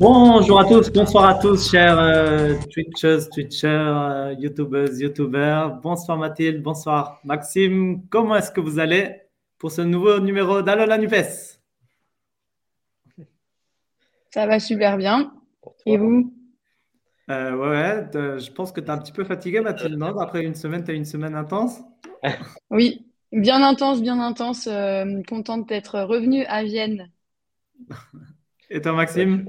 Bonjour à tous, bonsoir à tous, chers euh, Twitchers, Twitchers, euh, YouTubers, YouTubers. Bonsoir Mathilde, bonsoir Maxime. Comment est-ce que vous allez pour ce nouveau numéro d'Alola Nupes? Ça va super bien. Et vous? Euh, Ouais, je pense que tu es un petit peu fatigué Mathilde, non? Après une semaine, tu as une semaine intense? Oui, bien intense, bien intense. contente d'être revenue à Vienne. Et toi Maxime?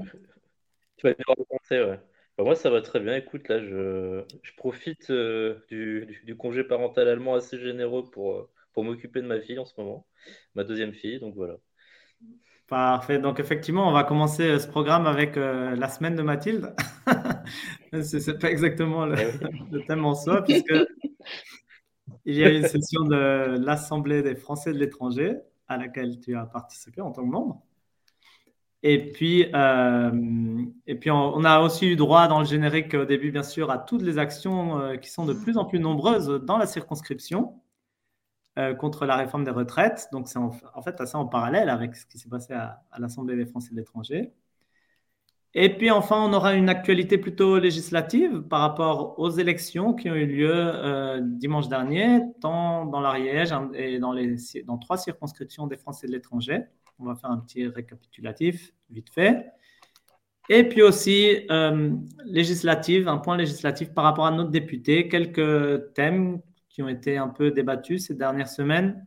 Tu vas bien rencontrer, ouais. Bah, moi, ça va très bien. Écoute, là, je, je profite euh, du, du, congé parental allemand assez généreux pour, euh, pour m'occuper de ma fille en ce moment, ma deuxième fille. Donc voilà. Parfait. Donc effectivement, on va commencer euh, ce programme avec la semaine de Mathilde. Ce n'est pas exactement le, le, thème en soi, puisque il y a une session de l'Assemblée des Français de l'étranger à laquelle tu as participé en tant que membre. Et puis, euh, et puis on, a aussi eu droit dans le générique au début, bien sûr, à toutes les actions euh, qui sont de plus en plus nombreuses dans la circonscription euh, contre la réforme des retraites. Donc, c'est en, fait assez en parallèle avec ce qui s'est passé à, l'Assemblée des Français de l'étranger. Et puis, enfin, on aura une actualité plutôt législative par rapport aux élections qui ont eu lieu dimanche dernier, tant dans l'Ariège et dans, les, dans trois circonscriptions des Français de l'étranger. On va faire un petit récapitulatif vite fait. Et puis aussi, euh, un point législatif par rapport à notre député, quelques thèmes qui ont été un peu débattus ces dernières semaines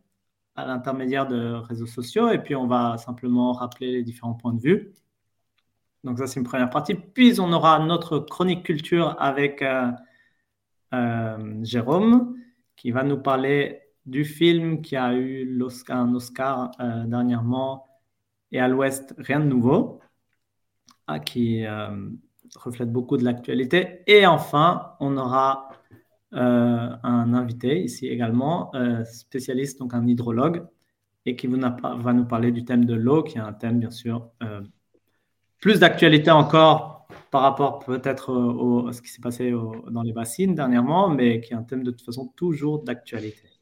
à l'intermédiaire de réseaux sociaux. Et puis, on va simplement rappeler les différents points de vue. Donc, ça, c'est une première partie. Puis, on aura notre chronique culture avec euh, euh, Jérôme, qui va nous parler du film qui a eu un Oscar euh, dernièrement et à l'Ouest, rien de nouveau, ah, qui euh, reflète beaucoup de l'actualité. Et enfin, on aura euh, un invité ici également, spécialiste, donc un hydrologue, et qui va nous parler du thème de l'eau, qui est un thème bien sûr plus d'actualité encore par rapport peut-être à ce qui s'est passé dans les bassines dernièrement, mais qui est un thème de toute façon toujours d'actualité.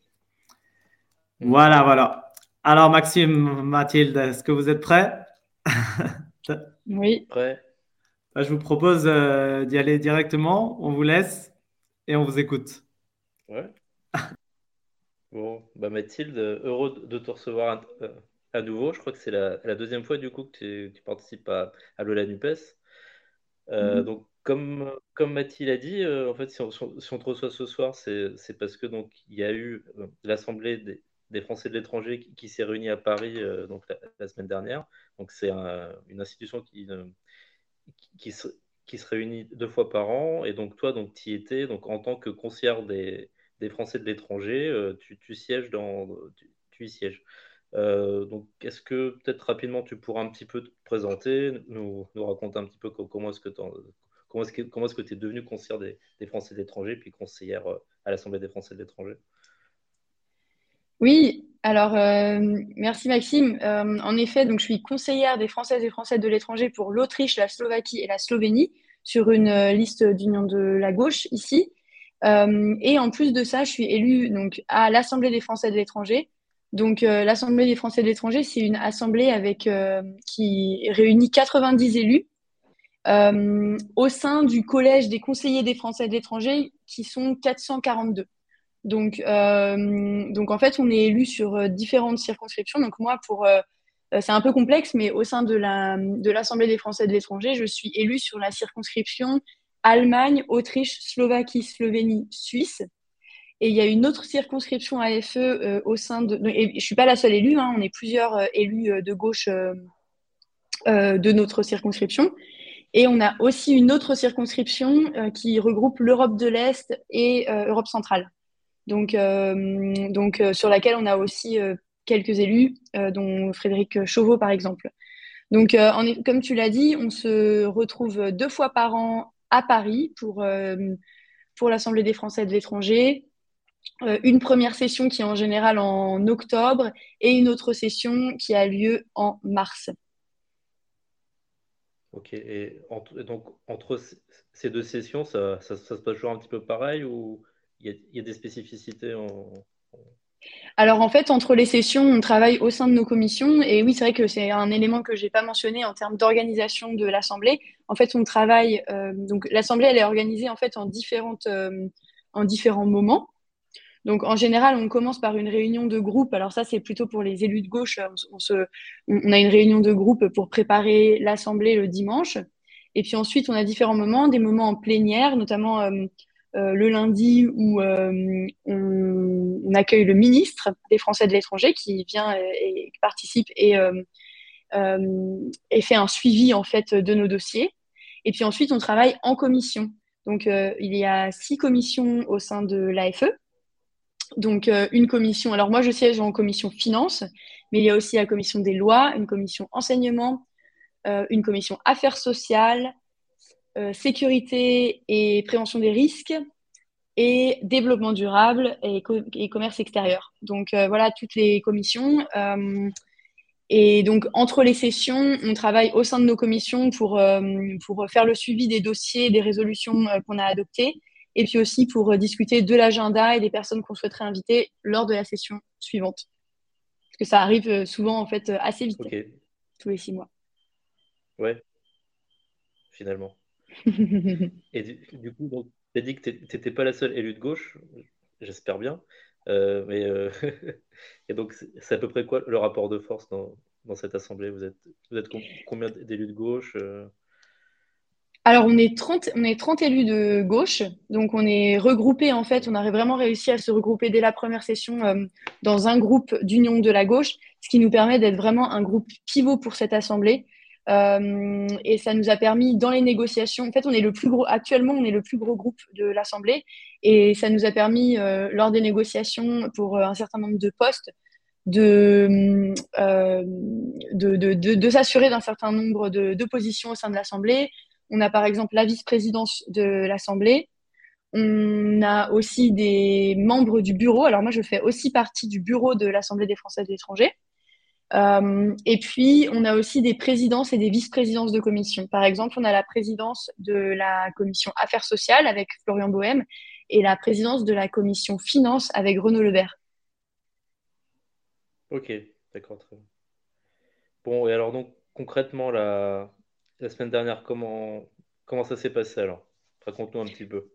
Voilà, voilà. Alors, Maxime, Mathilde, est-ce que vous êtes prêts? Oui. Prêt. Bah, je vous propose euh, d'y aller directement. On vous laisse et on vous écoute. Ouais. bon, bah Mathilde, heureux de te recevoir euh, à, nouveau. Je crois que c'est la, deuxième fois du coup que tu, participes à, à Lola Nupes. Euh, mhm. Donc, comme, comme Mathilde a dit, en fait, si on, si on, te reçoit ce soir, c'est parce que donc il y a eu l'Assemblée des, des Français de l'étranger qui, s'est réuni à Paris euh, donc la, semaine dernière. Donc c'est une institution qui, euh, qui, se, réunit deux fois par an. Et donc toi, donc tu étais donc en tant que conseillère des, des Français de l'étranger, euh, tu, sièges dans, tu, y sièges. donc, est-ce que peut-être rapidement tu pourras un petit peu te présenter, nous, nous raconter un petit peu comment est-ce que tu comment est-ce que es devenu conseillère des, des Français de l'étranger puis conseillère à l'Assemblée des Français de l'étranger? Oui, alors euh, merci Maxime. Euh, en effet, donc je suis conseillère des Françaises et Français de l'étranger pour l'Autriche, la Slovaquie et la Slovénie sur une euh, liste d'union de la gauche ici. et en plus de ça, je suis élue donc à l'Assemblée des Français de l'étranger. Donc l'Assemblée des Français de l'étranger, c'est une assemblée avec qui réunit 90 élus au sein du collège des conseillers des Français de l'étranger qui sont 442. Donc, euh, donc en fait, on est élu sur euh, différentes circonscriptions. Donc moi, pour euh, c'est un peu complexe, mais au sein de la de l'Assemblée des Français de l'étranger, je suis élu sur la circonscription Allemagne, Autriche, Slovaquie, Slovénie, Suisse. Et il y a une autre circonscription AFE au sein de. Je suis pas la seule élue, hein, on est plusieurs élus de gauche de notre circonscription. Et on a aussi une autre circonscription qui regroupe l'Europe de l'Est et Europe centrale donc, euh, donc euh, sur laquelle on a aussi euh, quelques élus, dont Frédéric Chauveau par exemple. Donc, comme tu l'as dit, on se retrouve deux fois par an à Paris pour, pour l'Assemblée des Français de l'étranger. une première session qui est en général en octobre et une autre session qui a lieu en mars. Ok, et, donc entre ces deux sessions, ça, ça, se passe toujours un petit peu pareil ou il y, a, des spécificités alors en fait, entre les sessions, on travaille au sein de nos commissions. Et oui, c'est vrai que c'est un élément que je n'ai pas mentionné en termes d'organisation de l'Assemblée. En fait, on travaille, euh, donc l'Assemblée, elle est organisée en fait en, différentes, euh, en différents moments. Donc en général, on commence par une réunion de groupe. Alors ça, c'est plutôt pour les élus de gauche. On, se, on a une réunion de groupe pour préparer l'Assemblée le dimanche. Et puis ensuite, on a différents moments, des moments en plénière, notamment euh, euh, le lundi où euh, on, accueille le ministre des Français de l'étranger qui vient et, participe et, et, fait un suivi en fait de nos dossiers. Et puis ensuite, on travaille en commission. Donc, il y a six commissions au sein de l'AFE. Donc, une commission. Alors, moi, je siège en commission finance, mais il y a aussi la commission des lois, une commission enseignement, une commission affaires sociales, euh, sécurité et prévention des risques et développement durable et, commerce extérieur. Donc euh, voilà toutes les commissions. Euh, et donc entre les sessions, on travaille au sein de nos commissions pour, pour faire le suivi des dossiers, des résolutions qu'on a adoptées, et puis aussi pour discuter de l'agenda et des personnes qu'on souhaiterait inviter lors de la session suivante. Parce que ça arrive souvent en fait assez vite, tous les six mois. Ouais, finalement. et du, coup, tu as dit que tu n'étais pas la seule élue de gauche, j'espère bien. Euh, mais euh, et donc, c'est à peu près quoi le rapport de force dans, dans cette assemblée? Vous êtes, vous êtes combien d'élus de gauche euh? alors, on est, 30, on est 30 élus de gauche, donc on est regroupés en fait, on a vraiment réussi à se regrouper dès la première session dans un groupe d'union de la gauche, ce qui nous permet d'être vraiment un groupe pivot pour cette assemblée. Euh, et ça nous a permis dans les négociations, en fait, on est le plus gros, actuellement, on est le plus gros groupe de l'Assemblée, et ça nous a permis, euh, lors des négociations pour euh, un certain nombre de postes, de, de, de, s'assurer d'un certain nombre de, positions au sein de l'Assemblée. On a par exemple la vice-présidence de l'Assemblée. On a aussi des membres du bureau. Alors moi, je fais aussi partie du bureau de l'Assemblée des Français de l'étranger. Euh, et puis, on a aussi des présidences et des vice-présidences de commission. Par exemple, on a la présidence de la commission Affaires sociales avec Florian Bohème et la présidence de la commission Finances avec Renaud Lebert. Ok, d'accord, très bien. Bon, et alors donc concrètement, la, la semaine dernière, comment, comment ça s'est passé alors? Raconte-nous un petit peu.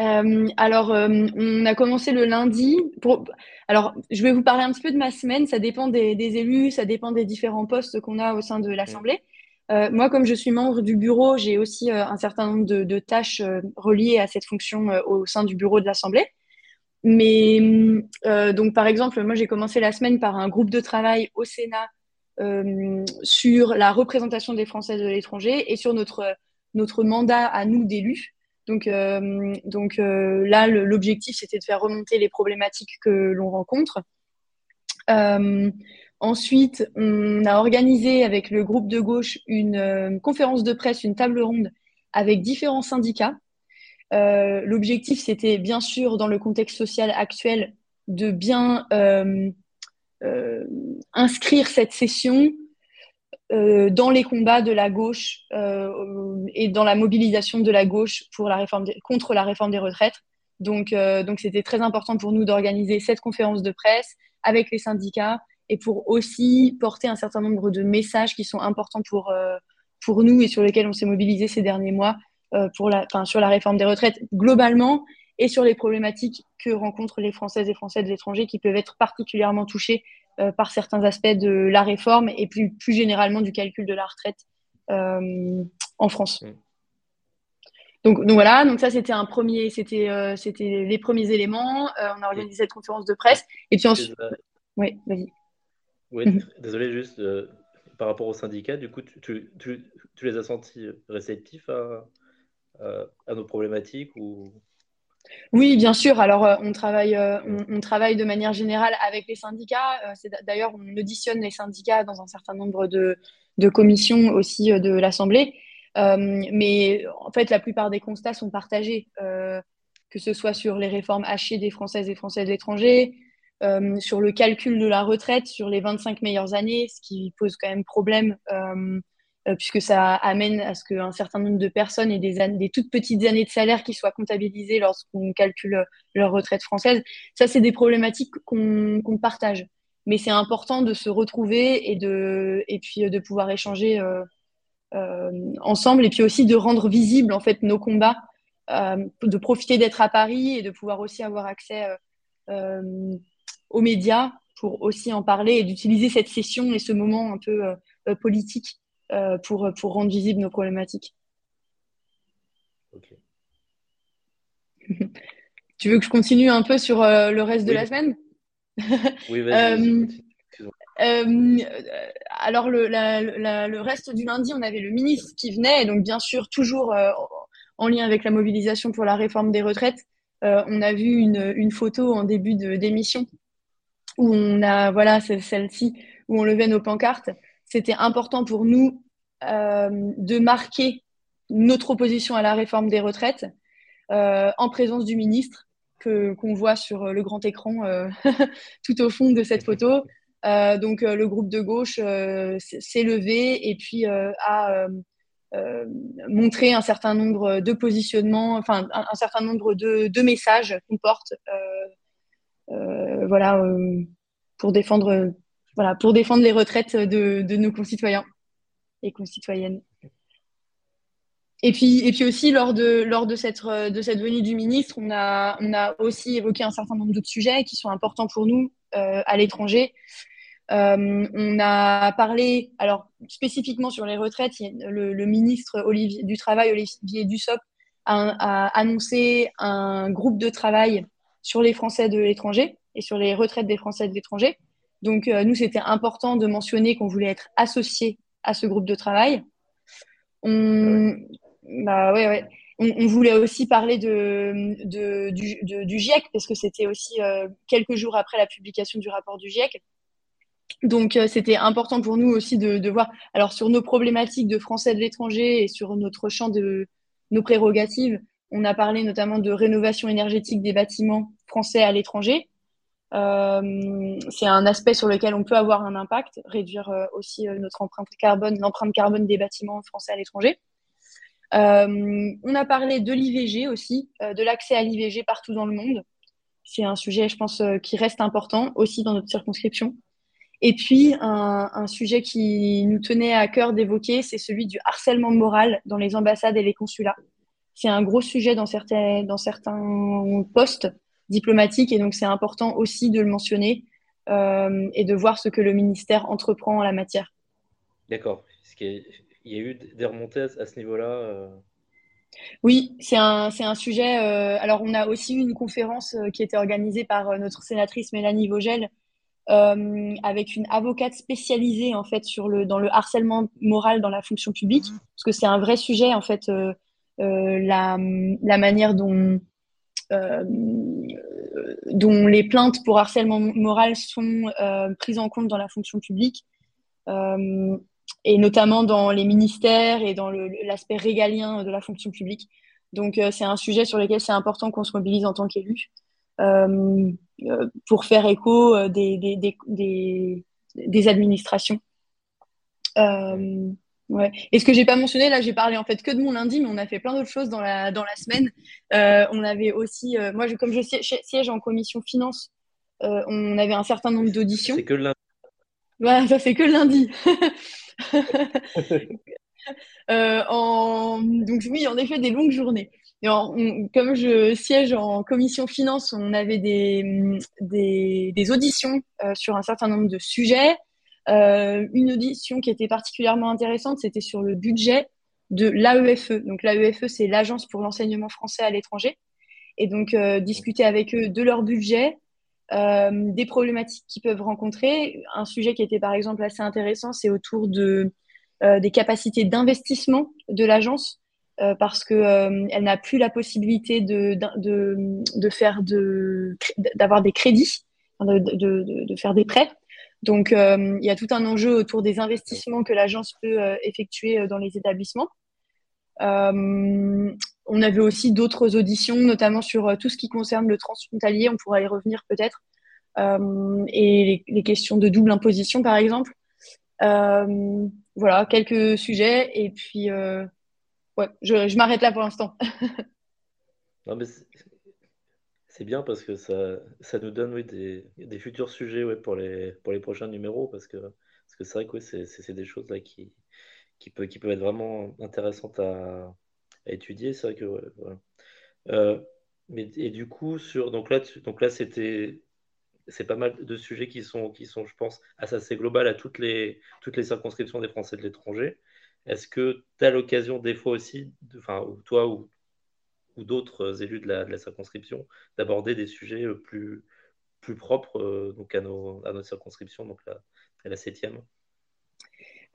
Euh, alors, euh, on a commencé le lundi. Pour... Alors, je vais vous parler un petit peu de ma semaine. Ça dépend des, élus, ça dépend des différents postes qu'on a au sein de l'Assemblée. Euh, moi, comme je suis membre du bureau, j'ai aussi un certain nombre de, tâches reliées à cette fonction au sein du bureau de l'Assemblée. Mais donc, par exemple, moi, j'ai commencé la semaine par un groupe de travail au Sénat sur la représentation des Français de l'étranger et sur notre, notre mandat à nous d'élus. Donc, euh, donc euh, là, l'objectif, c'était de faire remonter les problématiques que l'on rencontre. Euh, ensuite, on a organisé avec le groupe de gauche une conférence de presse, une table ronde avec différents syndicats. L'objectif, c'était bien sûr, dans le contexte social actuel, de bien inscrire cette session euh, dans les combats de la gauche euh, et dans la mobilisation de la gauche pour la réforme contre la réforme des retraites. Donc, euh, donc c'était très important pour nous d'organiser cette conférence de presse avec les syndicats et pour aussi porter un certain nombre de messages qui sont importants pour, pour nous et sur lesquels on s'est mobilisé ces derniers mois pour la, sur la réforme des retraites globalement et sur les problématiques que rencontrent les Françaises et Français de l'étranger qui peuvent être particulièrement touchés par certains aspects de la réforme et plus, plus généralement du calcul de la retraite euh, en France. Mm. Donc, donc, voilà, donc ça c'était un premier, c'était euh, c'était les premiers éléments. on a organisé cette conférence de presse et puis ensuite, oui, vas-y. Oui, désolé juste par rapport aux syndicats. Du coup, tu, tu, tu, les as sentis réceptifs à, à nos problématiques ou oui, bien sûr. Alors, euh, on, travaille, euh, on, travaille de manière générale avec les syndicats. Euh, d'ailleurs, on auditionne les syndicats dans un certain nombre de, commissions aussi de l'Assemblée. mais en fait, la plupart des constats sont partagés, que ce soit sur les réformes hachées des Françaises et Français de l'étranger, sur le calcul de la retraite sur les 25 meilleures années, ce qui pose quand même problème puisque ça amène à ce qu'un certain nombre de personnes aient des, des toutes petites années de salaire qui soient comptabilisées lorsqu'on calcule leur retraite française. Ça, c'est des problématiques qu'on partage. Mais c'est important de se retrouver et, de, et puis de pouvoir échanger ensemble et puis aussi de rendre visibles en fait nos combats, de profiter d'être à Paris et de pouvoir aussi avoir accès aux médias pour aussi en parler et d'utiliser cette session et ce moment un peu euh, euh, politique euh, pour, pour rendre visibles nos problématiques. tu veux que je continue un peu sur le reste de la semaine? Oui, vas-y. alors, le, le, reste du lundi, on avait le ministre qui venait, et donc bien sûr, toujours en lien avec la mobilisation pour la réforme des retraites. on a vu une, une photo en début d'émission où on a, voilà, celle-ci, où on levait nos pancartes, c'était important pour nous euh, de marquer notre opposition à la réforme des retraites euh, en présence du ministre qu'on voit sur le grand écran euh, tout au fond de cette photo. donc le groupe de gauche s'est levé et puis a montré un certain nombre de positionnements, enfin un, un certain nombre de, de messages qu'on porte euh, voilà, euh, pour défendre, voilà, pour défendre les retraites de, de nos concitoyens et concitoyennes. Et puis, et puis aussi, lors de, lors de, cette, de cette venue du ministre, on a, on a aussi évoqué un certain nombre d'autres sujets qui sont importants pour nous euh, à l'étranger. Euh, on a parlé, alors spécifiquement sur les retraites, le, ministre Olivier, du Travail, Olivier Dussopt, a, a, annoncé un groupe de travail sur les Français de l'étranger et sur les retraites des Français de l'étranger. Donc, euh, nous, c'était important de mentionner qu'on voulait être associé à ce groupe de travail. On, bah, ouais, ouais. on, voulait aussi parler de, de du, du, GIEC, parce que c'était aussi euh, quelques jours après la publication du rapport du GIEC. Donc, euh, c'était important pour nous aussi de, de, voir, alors sur nos problématiques de Français de l'étranger et sur notre champ de nos prérogatives, on a parlé notamment de rénovation énergétique des bâtiments français à l'étranger. Euh, c'est un aspect sur lequel on peut avoir un impact, réduire euh, aussi euh, notre empreinte carbone, l'empreinte carbone des bâtiments français à l'étranger. on a parlé de l'IVG aussi, de l'accès à l'IVG partout dans le monde. C'est un sujet, je pense, qui reste important aussi dans notre circonscription. Et puis, un, sujet qui nous tenait à cœur d'évoquer, c'est celui du harcèlement moral dans les ambassades et les consulats c'est un gros sujet dans certains, dans certains postes diplomatiques et donc c'est important aussi de le mentionner euh, et de voir ce que le ministère entreprend en la matière. D'accord. Il y a eu des remontées à ce niveau-là euh Oui, c'est un, un, sujet. Euh, alors, on a aussi eu une conférence qui était organisée par notre sénatrice Mélanie Vogel avec une avocate spécialisée en fait sur le, dans le harcèlement moral dans la fonction publique, parce que c'est un vrai sujet en fait euh, la, la, manière dont, euh, dont les plaintes pour harcèlement moral sont euh, prises en compte dans la fonction publique et notamment dans les ministères et dans l'aspect régalien de la fonction publique. Donc, c'est un sujet sur lequel c'est important qu'on se mobilise en tant qu'élu euh, pour faire écho des, administrations. Euh, Ouais. Et ce que j'ai pas mentionné, là, j'ai parlé en fait que de mon lundi, mais on a fait plein d'autres choses dans la, dans la semaine. Euh, on avait aussi, euh, moi, comme je siège en commission finance, euh, on avait un certain nombre d'auditions. C'est que le lundi. Ouais, ça fait que le lundi. en... Donc oui, en effet, des longues journées. Et comme je siège en commission finance, on avait des, des, des auditions sur un certain nombre de sujets. Euh, une audition qui était particulièrement intéressante, c'était sur le budget de l'AEFE. Donc l'AEFE, c'est l'Agence pour l'enseignement français à l'étranger. Et donc euh, discuter avec eux de leur budget, euh, des problématiques qu'ils peuvent rencontrer. Un sujet qui était par exemple assez intéressant, c'est autour de, des capacités d'investissement de l'agence. parce qu'elle elle n'a plus la possibilité de, de, de faire d'avoir des crédits, de, de, faire des prêts. Donc, euh, il y a tout un enjeu autour des investissements que l'agence peut euh, effectuer euh, dans les établissements. on avait aussi d'autres auditions, notamment sur tout ce qui concerne le transfrontalier. On pourra y revenir peut-être. et les, questions de double imposition, par exemple. voilà, quelques sujets. Et puis, ouais, je, m'arrête là pour l'instant. non, mais c'est bien parce que ça, ça nous donne des, futurs sujets ouais, pour, les, pour les prochains numéros. Parce que c'est parce que vrai que c'est des choses là qui, qui, peut, qui peuvent être vraiment intéressantes à, étudier. C'est vrai que. Euh, mais, et du coup, sur, donc là, donc là c'était c'est pas mal de sujets qui sont, qui sont je pense, assez global à toutes les, toutes les circonscriptions des Français de l'étranger. Est-ce que tu as l'occasion des fois aussi, enfin, toi ou, ou d'autres élus de la, de la circonscription, d'aborder des sujets plus, plus propres euh, donc à, nos, à notre circonscription, donc la, à la septième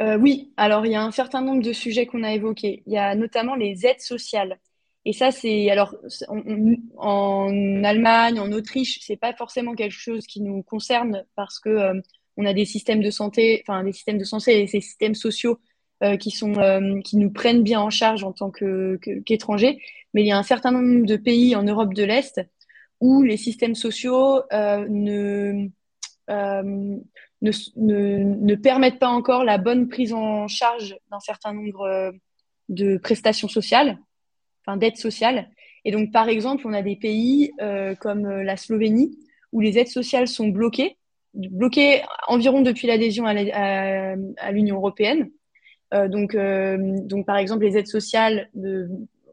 euh, Oui, alors il y a un certain nombre de sujets qu'on a évoqués. Il y a notamment les aides sociales. Et ça, c'est alors en Allemagne, en Autriche, c'est pas forcément quelque chose qui nous concerne parce que euh, on a des systèmes de santé, enfin des systèmes de santé et des systèmes sociaux euh, qui sont euh, qui nous prennent bien en charge en tant qu'étrangers. Mais il y a un certain nombre de pays en Europe de l'Est où les systèmes sociaux ne, ne, ne, permettent pas encore la bonne prise en charge d'un certain nombre de prestations sociales d'aide sociale. Et donc, par exemple, on a des pays euh, comme euh, la Slovénie où les aides sociales sont bloquées, bloquées environ depuis l'adhésion à l'Union européenne. Euh, donc, donc, par exemple, les aides sociales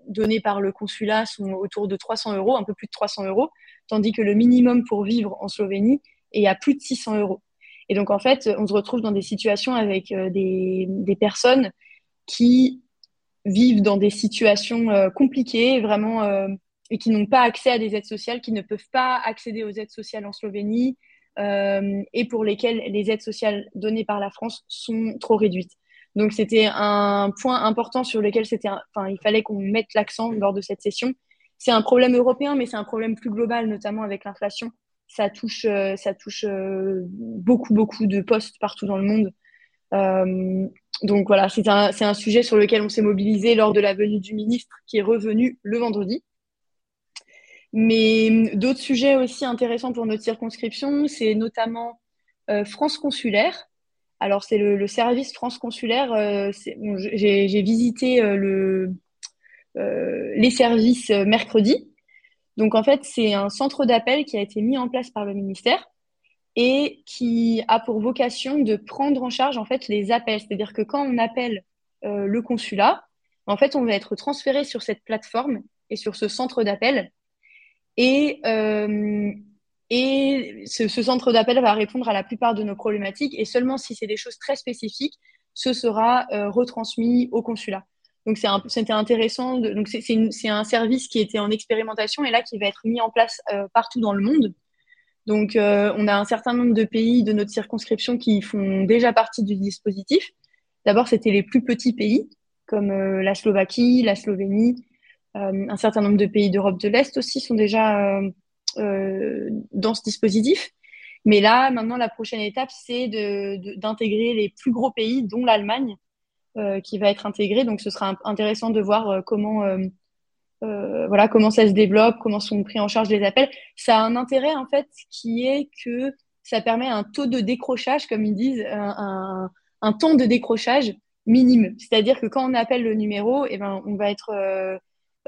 données par le consulat sont autour de 300 euros, un peu plus de 300 euros, tandis que le minimum pour vivre en Slovénie est à plus de 600 euros. Et donc, en fait, on se retrouve dans des situations avec des, des personnes qui vivent dans des situations euh, compliquées, vraiment, euh, et qui n'ont pas accès à des aides sociales, qui ne peuvent pas accéder aux aides sociales en Slovénie, euh, et pour lesquelles les aides sociales données par la France sont trop réduites. Donc c'était un point important sur lequel c'était, enfin, il fallait qu'on mette l'accent lors de cette session. C'est un problème européen, mais c'est un problème plus global, notamment avec l'inflation. Ça touche, ça touche beaucoup, beaucoup de postes partout dans le monde. Euh, donc voilà, c'est un, un, sujet sur lequel on s'est mobilisé lors de la venue du ministre qui est revenu le vendredi. Mais d'autres sujets aussi intéressants pour notre circonscription, c'est notamment euh, France Consulaire. Alors c'est le, service France Consulaire. Euh, J'ai visité euh, le, les services mercredi. Donc en fait, c'est un centre d'appel qui a été mis en place par le ministère et qui a pour vocation de prendre en charge en fait les appels. C'est-à-dire que quand on appelle euh, le consulat, en fait, on va être transféré sur cette plateforme et sur ce centre d'appel. Et, euh, et ce, centre d'appel va répondre à la plupart de nos problématiques. Et seulement si c'est des choses très spécifiques, ce sera euh, retransmis au consulat. Donc c'était intéressant. Donc c'est un service qui était en expérimentation et là qui va être mis en place partout dans le monde. Donc, euh, on a un certain nombre de pays de notre circonscription qui font déjà partie du dispositif. D'abord, c'était les plus petits pays, comme euh, la Slovaquie, la Slovénie, euh, un certain nombre de pays d'Europe de l'Est aussi sont déjà dans ce dispositif. Mais là, maintenant, la prochaine étape, c'est d'intégrer les plus gros pays, dont l'Allemagne, qui va être intégrée. Donc, ce sera intéressant de voir comment euh, voilà comment ça se développe, comment sont pris en charge les appels. Ça a un intérêt en fait qui est que ça permet un taux de décrochage, comme ils disent, un, temps de décrochage minime. C'est-à-dire que quand on appelle le numéro, eh ben, on va être euh,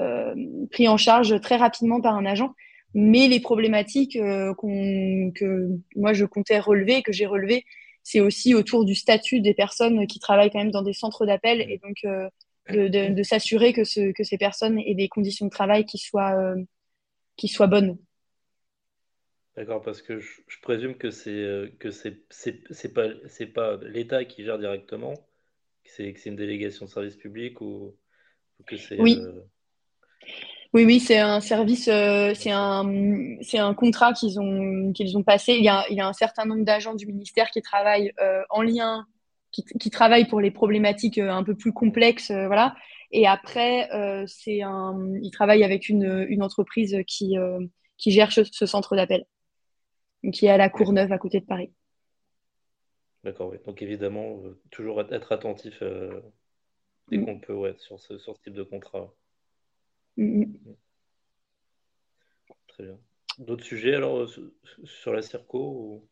euh, pris en charge très rapidement par un agent. Mais les problématiques que moi je comptais relever, que j'ai relevées, c'est aussi autour du statut des personnes qui travaillent quand même dans des centres d'appel et donc de, s'assurer que, ce, que ces personnes aient des conditions de travail qui soient, euh, qui soient bonnes. D'accord, parce que je, présume que c'est euh, que c'est pas c'est pas l'État qui gère directement, que c'est une délégation de service public ou, que c'est. Oui. Euh, oui, oui, c'est un service, c'est un, c'est un contrat qu'ils ont, qu'ils ont passé. Il y, a, il y a un certain nombre d'agents du ministère qui travaillent en lien qui, travaillent pour les problématiques euh, un peu plus complexes, euh, voilà. Et après, euh, c'est un, ils travaillent avec une, une entreprise qui, qui gère ce, centre d'appel, qui est à la Courneuve, à côté de Paris. D'accord, oui. Donc évidemment, toujours être attentif dès mm. qu'on peut ouais, sur, ce, sur ce type de contrat. Mm, mm. Très bien. D'autres sujets alors sur la Circo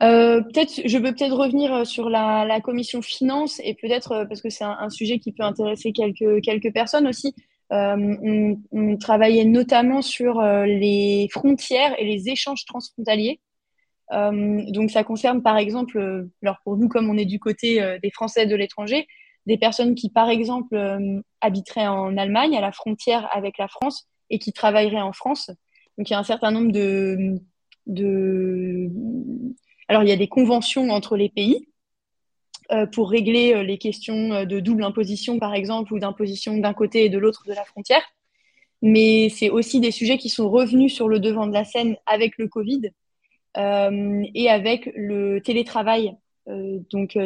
peut-être, je peux peut-être revenir sur la, commission finance et peut-être parce que c'est un, sujet qui peut intéresser quelques, personnes aussi. on, on, travaillait notamment sur les frontières et les échanges transfrontaliers. donc ça concerne par exemple, alors pour nous comme on est du côté des Français de l'étranger, des personnes qui, par exemple, euh, habiteraient en Allemagne, à la frontière avec la France, et qui travailleraient en France. Donc, il y a un certain nombre de, de... Alors, il y a des conventions entre les pays euh, pour régler euh, les questions de double imposition, par exemple, ou d'imposition d'un côté et de l'autre de la frontière. Mais c'est aussi des sujets qui sont revenus sur le devant de la scène avec le Covid et avec le télétravail. donc,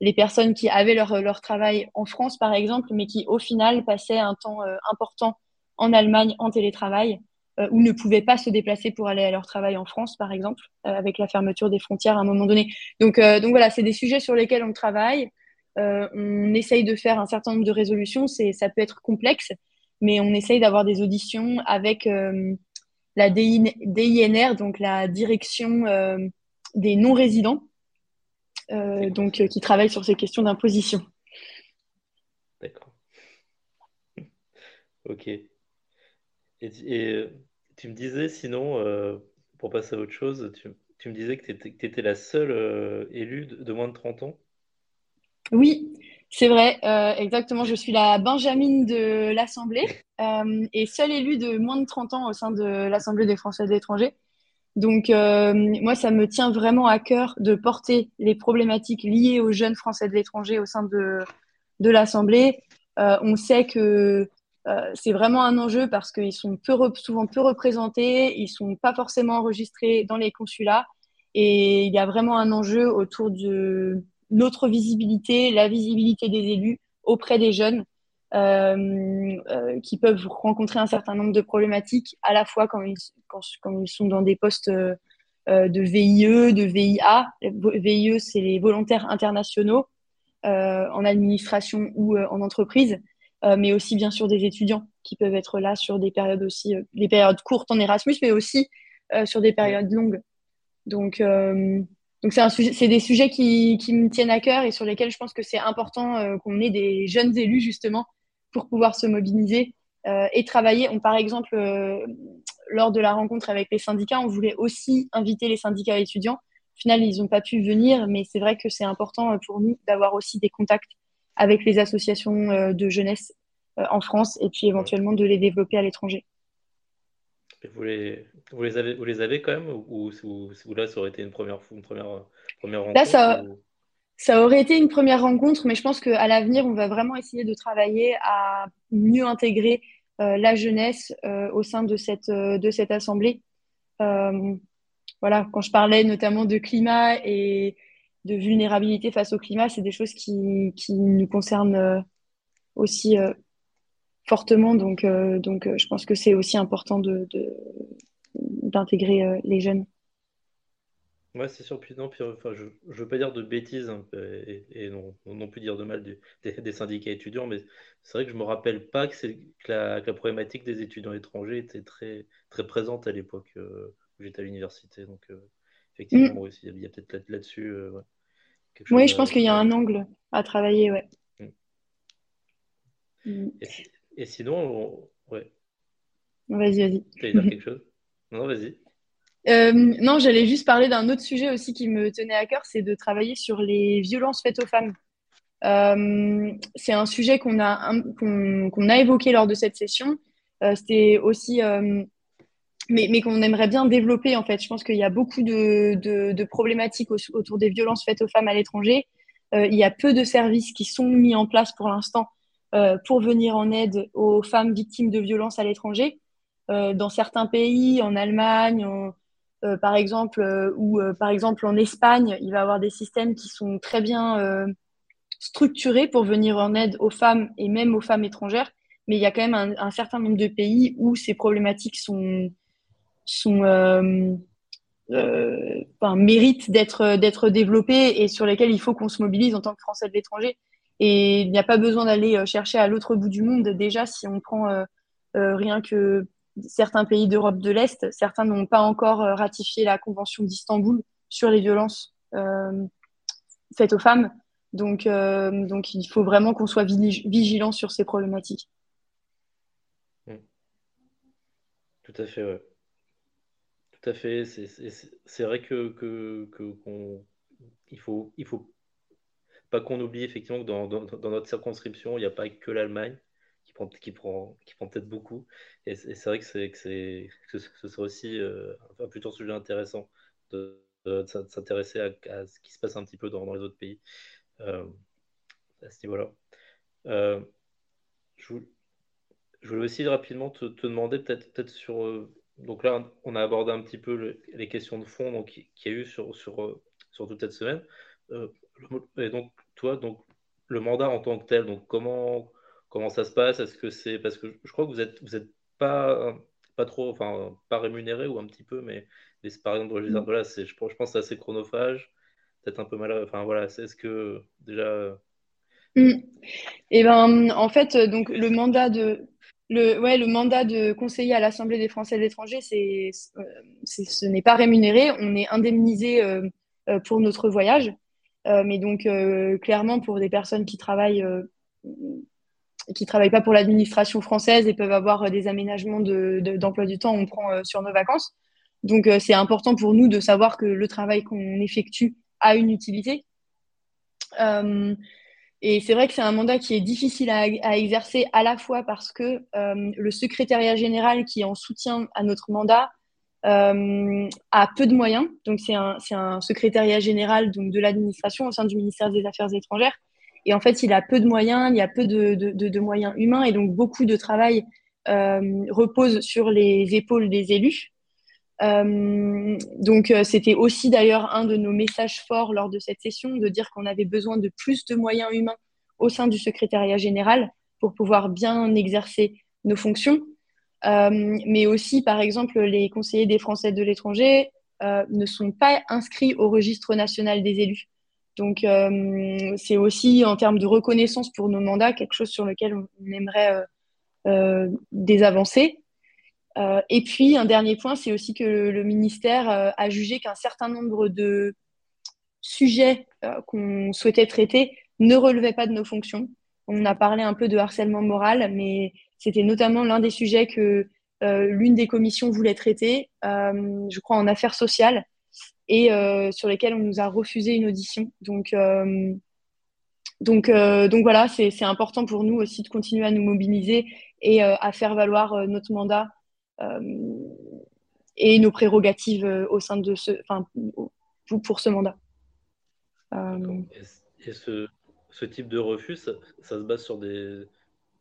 les personnes qui avaient leur, travail en France, par exemple, mais qui au final passaient un temps euh, important en Allemagne en télétravail euh, ou ne pouvaient pas se déplacer pour aller à leur travail en France, par exemple, euh, avec la fermeture des frontières à un moment donné. Donc, voilà, c'est des sujets sur lesquels on travaille. on essaye de faire un certain nombre de résolutions. C'est, ça peut être complexe, mais on essaye d'avoir des auditions avec la DINR, donc la direction des non-résidents, donc euh, qui travaille sur ces questions d'imposition. D'accord. ok. Et, euh, tu me disais, sinon, pour passer à autre chose, tu, me disais que tu étais, la seule élue de, moins de 30 ans? Oui, c'est vrai, exactement. Je suis la Benjamine de l'Assemblée et seule élue de moins de 30 ans au sein de l'Assemblée des Français de l'étranger. Donc, euh, moi, ça me tient vraiment à cœur de porter les problématiques liées aux jeunes Français de l'étranger au sein de, l'Assemblée. Euh, on sait que euh, c'est vraiment un enjeu parce qu'ils sont souvent peu représentés, ils sont pas forcément enregistrés dans les consulats. Et il y a vraiment un enjeu autour de notre visibilité, la visibilité des élus auprès des jeunes. Euh, euh, qui peuvent rencontrer un certain nombre de problématiques, à la fois quand ils, sont dans des postes euh, de VIE, de VIA. VIE, c'est les volontaires internationaux en administration ou en entreprise, mais aussi bien sûr des étudiants qui peuvent être là sur des périodes aussi, des périodes courtes en Erasmus, mais aussi sur des périodes longues. Donc, c'est des sujets qui, me tiennent à cœur et sur lesquels je pense que c'est important qu'on ait des jeunes élus justement pour pouvoir se mobiliser euh, et travailler. On, par exemple, euh, lors de la rencontre avec les syndicats, on voulait aussi inviter les syndicats étudiants. Au final, ils n'ont pas pu venir, mais c'est vrai que c'est important euh, pour nous d'avoir aussi des contacts avec les associations de jeunesse en France et puis éventuellement de les développer à l'étranger. Vous les, vous, les avez, vous les avez quand même ou, ou, là, ça aurait été une première, une première, première rencontre Là, ça, ça aurait été une première rencontre, mais je pense qu'à l'avenir, on va vraiment essayer de travailler à mieux intégrer euh, la jeunesse euh, au sein de cette, euh, de cette assemblée. voilà, quand je parlais notamment de climat et de vulnérabilité face au climat, c'est des choses qui, qui nous concernent aussi fortement. Donc, donc je pense que c'est aussi important d'intégrer de, les jeunes. Ouais, c'est sûr. Puis non, enfin, je ne veux pas dire de bêtises hein, et, non, non plus dire de mal des, syndicats étudiants, mais c'est vrai que je me rappelle pas que, que, la, que la problématique des étudiants étrangers était très, très présente à l'époque euh, où j'étais à l'université. Donc, euh, effectivement, mm. il y a, peut-être là-dessus. Euh, oui, je pense qu'il y a un angle à travailler, ouais. Mm. Mm. Et, sinon, ouais. Vas-y, vas-y. Tu dire quelque chose? Non, vas-y. Euh, non, j'allais juste parler d'un autre sujet aussi qui me tenait à cœur, c'est de travailler sur les violences faites aux femmes. Euh, c'est un sujet qu'on a, qu'on, a évoqué lors de cette session. Euh, c'était aussi, mais, mais qu'on aimerait bien développer en fait. Je pense qu'il y a beaucoup de, de, problématiques autour des violences faites aux femmes à l'étranger. il y a peu de services qui sont mis en place pour l'instant pour venir en aide aux femmes victimes de violences à l'étranger. dans certains pays, en Allemagne, en, euh, par exemple, euh, ou euh, par exemple en Espagne, il va avoir des systèmes qui sont très bien structurés pour venir en aide aux femmes et même aux femmes étrangères. Mais il y a quand même un, certain nombre de pays où ces problématiques sont, sont méritent d'être d'être développées et sur lesquelles il faut qu'on se mobilise en tant que Français de l'étranger. Et il n'y a pas besoin d'aller chercher à l'autre bout du monde. Déjà, si on prend rien que certains pays d'Europe de l'Est, certains n'ont pas encore euh, ratifié la Convention d'Istanbul sur les violences faites aux femmes. Donc, donc il faut vraiment qu'on soit vigilant sur ces problématiques. Mmh. Tout à fait, ouais. Tout à fait. C'est vrai que, que, il faut, il faut pas qu'on oublie effectivement que dans, dans, notre circonscription, il n'y a pas que l'Allemagne qui prend, peut-être beaucoup. Et, c'est vrai que, c'est, que, ce serait aussi euh, un plutôt sujet intéressant de, s'intéresser à, ce qui se passe un petit peu dans, les autres pays euh, à ce niveau-là. Euh, je, voulais aussi rapidement te, demander peut-être peut-être sur euh, donc là on a abordé un petit peu les questions de fond donc qu'il y a eu sur sur sur toute cette semaine. et donc toi donc le mandat en tant que tel donc comment comment ça se passe? Est-ce que c'est parce que je crois que vous êtes vous êtes pas pas trop enfin pas rémunéré ou un petit peu mais par exemple, je, voilà, je, je pense que c'est assez chronophage, peut-être un peu mal. Enfin voilà, c'est ce que déjà. Mm. Et eh ben, en fait, donc le mandat de le, ouais, le mandat de conseiller à l'Assemblée des Français de l'étranger, c'est, euh, ce n'est pas rémunéré. On est indemnisé euh, euh, pour notre voyage. mais donc, clairement, pour des personnes qui travaillent, qui travaillent pas pour l'administration française et peuvent avoir des aménagements de, d'emploi du temps, on prend sur nos vacances. Donc, euh, c'est important pour nous de savoir que le travail qu'on effectue a une utilité. Euh, et c'est vrai que c'est un mandat qui est difficile à, exercer à la fois parce que euh, le secrétariat général qui est en soutien à notre mandat a peu de moyens. Donc, c'est un, un, secrétariat général donc, de l'administration au sein du ministère des Affaires étrangères. Et en fait, il a peu de moyens, il y a peu de, moyens humains et donc beaucoup de travail repose sur les épaules des élus. Euh, donc, euh, c'était aussi d'ailleurs un de nos messages forts lors de cette session, de dire qu'on avait besoin de plus de moyens humains au sein du secrétariat général pour pouvoir bien exercer nos fonctions. Euh, mais aussi, par exemple, les conseillers des Français de l'étranger ne sont pas inscrits au registre national des élus. Donc, c'est aussi en termes de reconnaissance pour nos mandats quelque chose sur lequel on, aimerait des avancées. Euh, et puis, un dernier point, c'est aussi que le, ministère euh, a jugé qu'un certain nombre de sujets euh, qu'on souhaitait traiter ne relevaient pas de nos fonctions. On a parlé un peu de harcèlement moral, mais c'était notamment l'un des sujets que l'une des commissions voulait traiter, je crois en affaires sociales, et sur lesquels on nous a refusé une audition. Donc, donc, donc voilà, c'est important pour nous aussi de continuer à nous mobiliser et à faire valoir notre mandat euh, et nos prérogatives euh, au sein de ce, enfin, pour, ce mandat. Euh, et, ce, ce, type de refus, ça, se base sur des,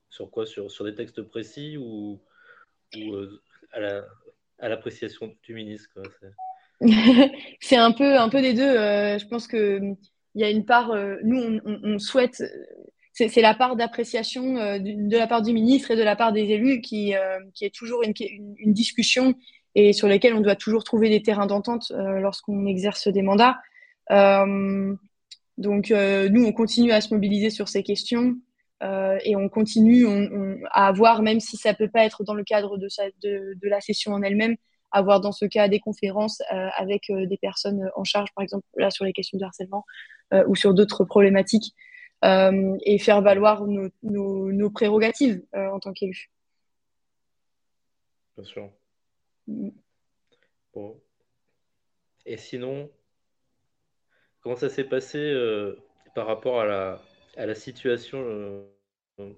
sur quoi? Sur, sur des textes précis ou, ou à l'appréciation du ministre C'est un peu, un peu des deux. je pense que il y a une part, nous, on, souhaite, c'est la part d'appréciation euh, de la part du ministre et de la part des élus qui, euh, qui est toujours une, discussion et sur lesquelles on doit toujours trouver des terrains d'entente euh, lorsqu'on exerce des mandats. donc, nous, on continue à se mobiliser sur ces questions et on continue à avoir, même si ça peut pas être dans le cadre de la session en elle-même, avoir dans ce cas des conférences avec des personnes en charge, par exemple là sur les questions de harcèlement ou sur d'autres problématiques euh, et faire valoir nos, nos, prérogatives euh, en tant qu'élu. Bien sûr. Mm. Bon. Et sinon, comment ça s'est passé euh, par rapport à la, à la situation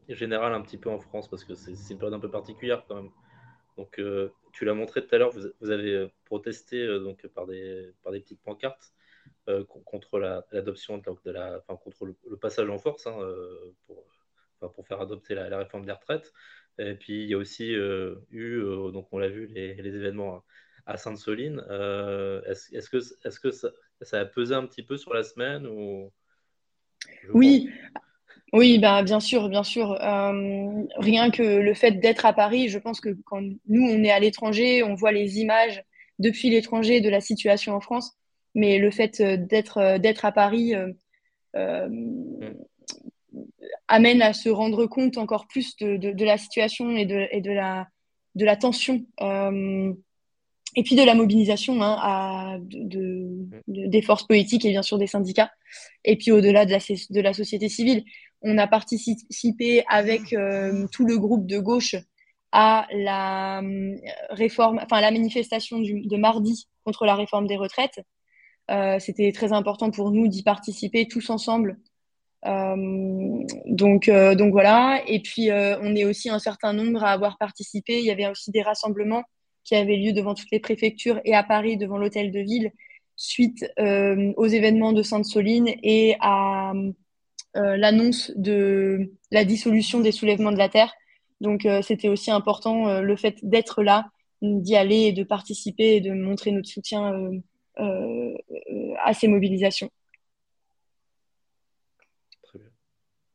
générale un petit peu en France? Parce que c'est une période un peu particulière quand même. Donc, tu l'as montré tout à l'heure, vous, vous, avez protesté donc, par, des, par des petites pancartes. Euh, contre l'adoption de la, enfin, contre le, passage en force hein, euh, pour, pour faire adopter la, réforme des retraites. Et puis il y a aussi euh, eu, donc on l'a vu, les, les, événements à Sainte-Soline. Est-ce que, est -ce que ça, ça, a pesé un petit peu sur la semaine ou... Oui, oui, bah, bien sûr, bien sûr. rien que le fait d'être à Paris, je pense que quand nous, on est à l'étranger, on voit les images depuis l'étranger de la situation en France mais le fait euh, d'être euh, d'être à Paris euh, amène à se rendre compte encore plus de, de, la situation et de, et de, la, de la tension et puis de la mobilisation hein, des forces politiques et bien sûr des syndicats, et puis au-delà de la, de la société civile. On a participé avec tout le groupe de gauche à la réforme, enfin la manifestation de mardi contre la réforme des retraites. C'était très important pour nous d'y participer tous ensemble euh, donc, euh, donc voilà. Et puis, euh, on est aussi un certain nombre à avoir participé. Il y avait aussi des rassemblements qui avaient lieu devant toutes les préfectures et à Paris devant l'hôtel de ville suite aux événements de Sainte-Soline et à l'annonce de la dissolution des soulèvements de la Terre. Donc, c'était aussi important le fait d'être là, d'y aller et de participer et de montrer notre soutien à ces mobilisations.